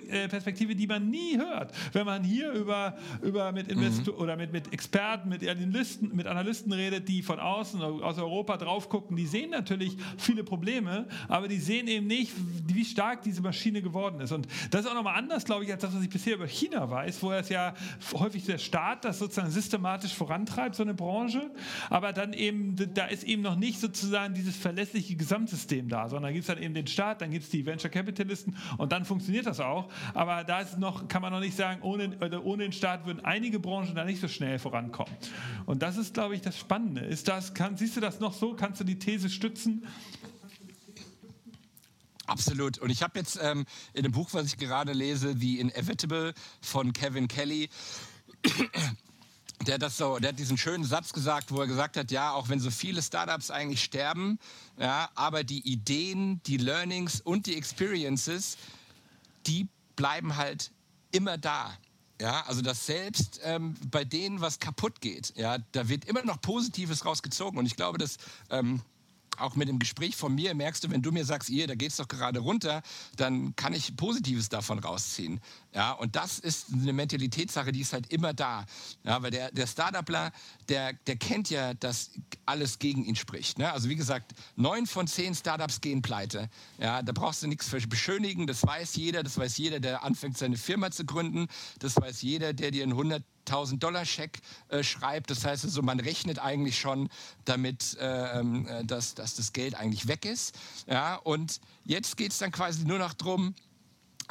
äh, Perspektive, die man nie hört, wenn man hier über, über mit Investor mhm. oder mit, mit Experten, mit Analysten, mit Analysten redet, die von außen aus Europa drauf gucken. Die sehen natürlich viele Probleme, aber die sehen eben nicht, wie stark diese Maschine geworden ist. Und das ist auch nochmal anders, glaube ich, als das, was ich bisher über China weiß, wo es ja häufig der Staat das sozusagen systematisch vorantreibt, so eine Branche. Aber dann eben, da ist eben noch nicht sozusagen dieses verlässliche Gesamtsystem da, sondern da gibt es dann eben den Staat, dann gibt es die Venture Capitalisten und dann funktioniert das auch. Aber da ist noch, kann man noch nicht sagen, ohne, ohne den Staat würden einige Branchen da nicht so schnell vorankommen. Und das ist, glaube ich, das Spannende. Ist das, kann, siehst du das noch so? Kannst du die These stützen?
Absolut. Und ich habe jetzt ähm, in dem Buch, was ich gerade lese, The Inevitable von Kevin Kelly, der, das so, der hat diesen schönen Satz gesagt, wo er gesagt hat, ja, auch wenn so viele Startups eigentlich sterben, ja, aber die Ideen, die Learnings und die Experiences, die bleiben halt immer da. Ja, also dass selbst ähm, bei denen, was kaputt geht, ja, da wird immer noch Positives rausgezogen. Und ich glaube, dass ähm, auch mit dem Gespräch von mir merkst du, wenn du mir sagst, ihr, da geht es doch gerade runter, dann kann ich Positives davon rausziehen. Ja, und das ist eine Mentalitätssache, die ist halt immer da. Ja, weil der, der Startupler, der, der kennt ja, dass alles gegen ihn spricht. Ne? Also wie gesagt, neun von zehn Startups gehen pleite. Ja, da brauchst du nichts für beschönigen, das weiß jeder, das weiß jeder, der anfängt, seine Firma zu gründen, das weiß jeder, der dir einen 100 1000 Dollar Scheck äh, schreibt. Das heißt also, man rechnet eigentlich schon damit, äh, ähm, äh, dass, dass das Geld eigentlich weg ist. Ja, und jetzt geht es dann quasi nur noch darum,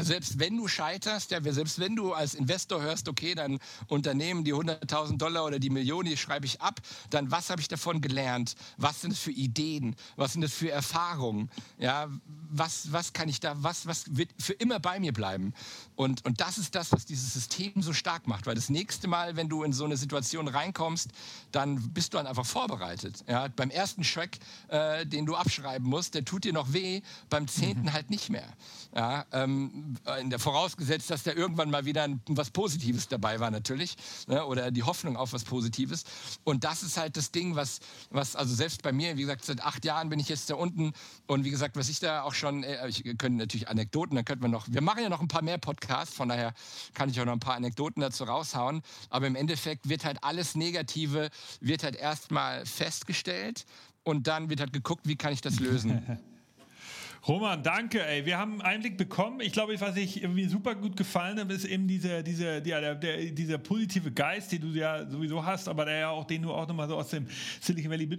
selbst wenn du scheiterst, ja, selbst wenn du als Investor hörst, okay, dann Unternehmen, die 100.000 Dollar oder die Millionen, die schreibe ich ab, dann was habe ich davon gelernt? Was sind es für Ideen? Was sind es für Erfahrungen? Ja, was, was kann ich da, was, was wird für immer bei mir bleiben? Und, und das ist das, was dieses System so stark macht, weil das nächste Mal, wenn du in so eine Situation reinkommst, dann bist du dann einfach vorbereitet. Ja, beim ersten Schreck, äh, den du abschreiben musst, der tut dir noch weh, beim zehnten mhm. halt nicht mehr. Ja, ähm, in der vorausgesetzt, dass da irgendwann mal wieder ein, was Positives dabei war natürlich ne, oder die Hoffnung auf was Positives. Und das ist halt das Ding, was, was also selbst bei mir, wie gesagt, seit acht Jahren bin ich jetzt da unten und wie gesagt, was ich da auch schon, äh, ich können natürlich Anekdoten, dann könnten wir noch, wir machen ja noch ein paar mehr Podcasts, von daher kann ich auch noch ein paar Anekdoten dazu raushauen. Aber im Endeffekt wird halt alles Negative, wird halt erstmal festgestellt und dann wird halt geguckt, wie kann ich das lösen. [laughs]
Roman, danke. Ey. Wir haben einen Einblick bekommen. Ich glaube, was ich irgendwie super gut gefallen hat, ist eben diese, diese, ja, der, der, dieser positive Geist, den du ja sowieso hast, aber der ja auch, den du auch nochmal so aus dem Silicon Valley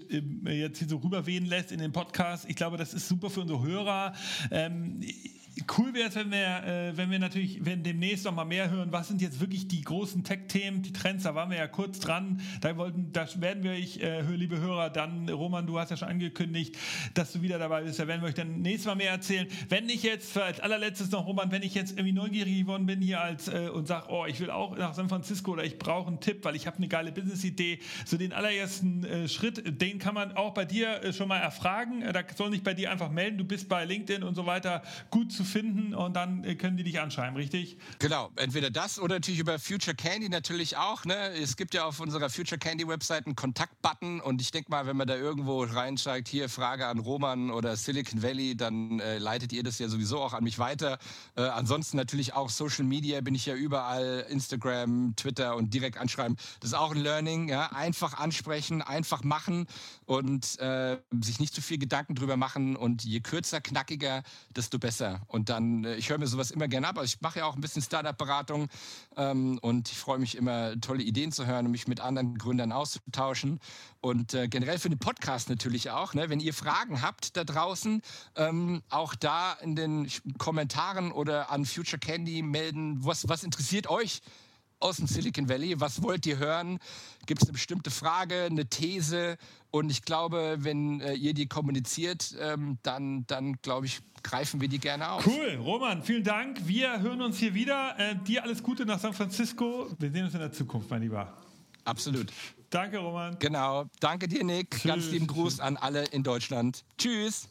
äh, jetzt hier so rüberwehen lässt in den Podcast. Ich glaube, das ist super für unsere Hörer. Ähm, Cool wäre es, wenn wir, äh, wenn wir natürlich wenn demnächst noch mal mehr hören, was sind jetzt wirklich die großen Tech-Themen, die Trends, da waren wir ja kurz dran, da wollten, da werden wir euch, äh, liebe Hörer, dann, Roman, du hast ja schon angekündigt, dass du wieder dabei bist, da werden wir euch dann nächstes Mal mehr erzählen. Wenn ich jetzt, als allerletztes noch, Roman, wenn ich jetzt irgendwie neugierig geworden bin hier als äh, und sage, oh, ich will auch nach San Francisco oder ich brauche einen Tipp, weil ich habe eine geile Business-Idee, so den allerersten äh, Schritt, den kann man auch bei dir äh, schon mal erfragen, da soll sich bei dir einfach melden, du bist bei LinkedIn und so weiter gut zu finden und dann äh, können die dich anschreiben, richtig?
Genau, entweder das oder natürlich über Future Candy natürlich auch. Ne? Es gibt ja auf unserer Future Candy Website einen Kontakt-Button und ich denke mal, wenn man da irgendwo reinsteigt, hier Frage an Roman oder Silicon Valley, dann äh, leitet ihr das ja sowieso auch an mich weiter. Äh, ansonsten natürlich auch Social Media bin ich ja überall, Instagram, Twitter und direkt anschreiben. Das ist auch ein Learning, ja? einfach ansprechen, einfach machen und äh, sich nicht zu viel Gedanken drüber machen und je kürzer, knackiger, desto besser. Und dann, äh, ich höre mir sowas immer gerne ab, aber ich mache ja auch ein bisschen Startup-Beratung ähm, und ich freue mich immer, tolle Ideen zu hören und mich mit anderen Gründern auszutauschen. Und äh, generell für den Podcast natürlich auch. Ne? Wenn ihr Fragen habt da draußen, ähm, auch da in den Kommentaren oder an Future Candy melden, was, was interessiert euch? aus dem Silicon Valley. Was wollt ihr hören? Gibt es eine bestimmte Frage, eine These? Und ich glaube, wenn äh, ihr die kommuniziert, ähm, dann, dann glaube ich, greifen wir die gerne auf.
Cool, Roman, vielen Dank. Wir hören uns hier wieder. Äh, dir alles Gute nach San Francisco. Wir sehen uns in der Zukunft, mein Lieber.
Absolut.
Danke, Roman.
Genau. Danke dir, Nick. Tschüss. Ganz lieben Gruß an alle in Deutschland. Tschüss.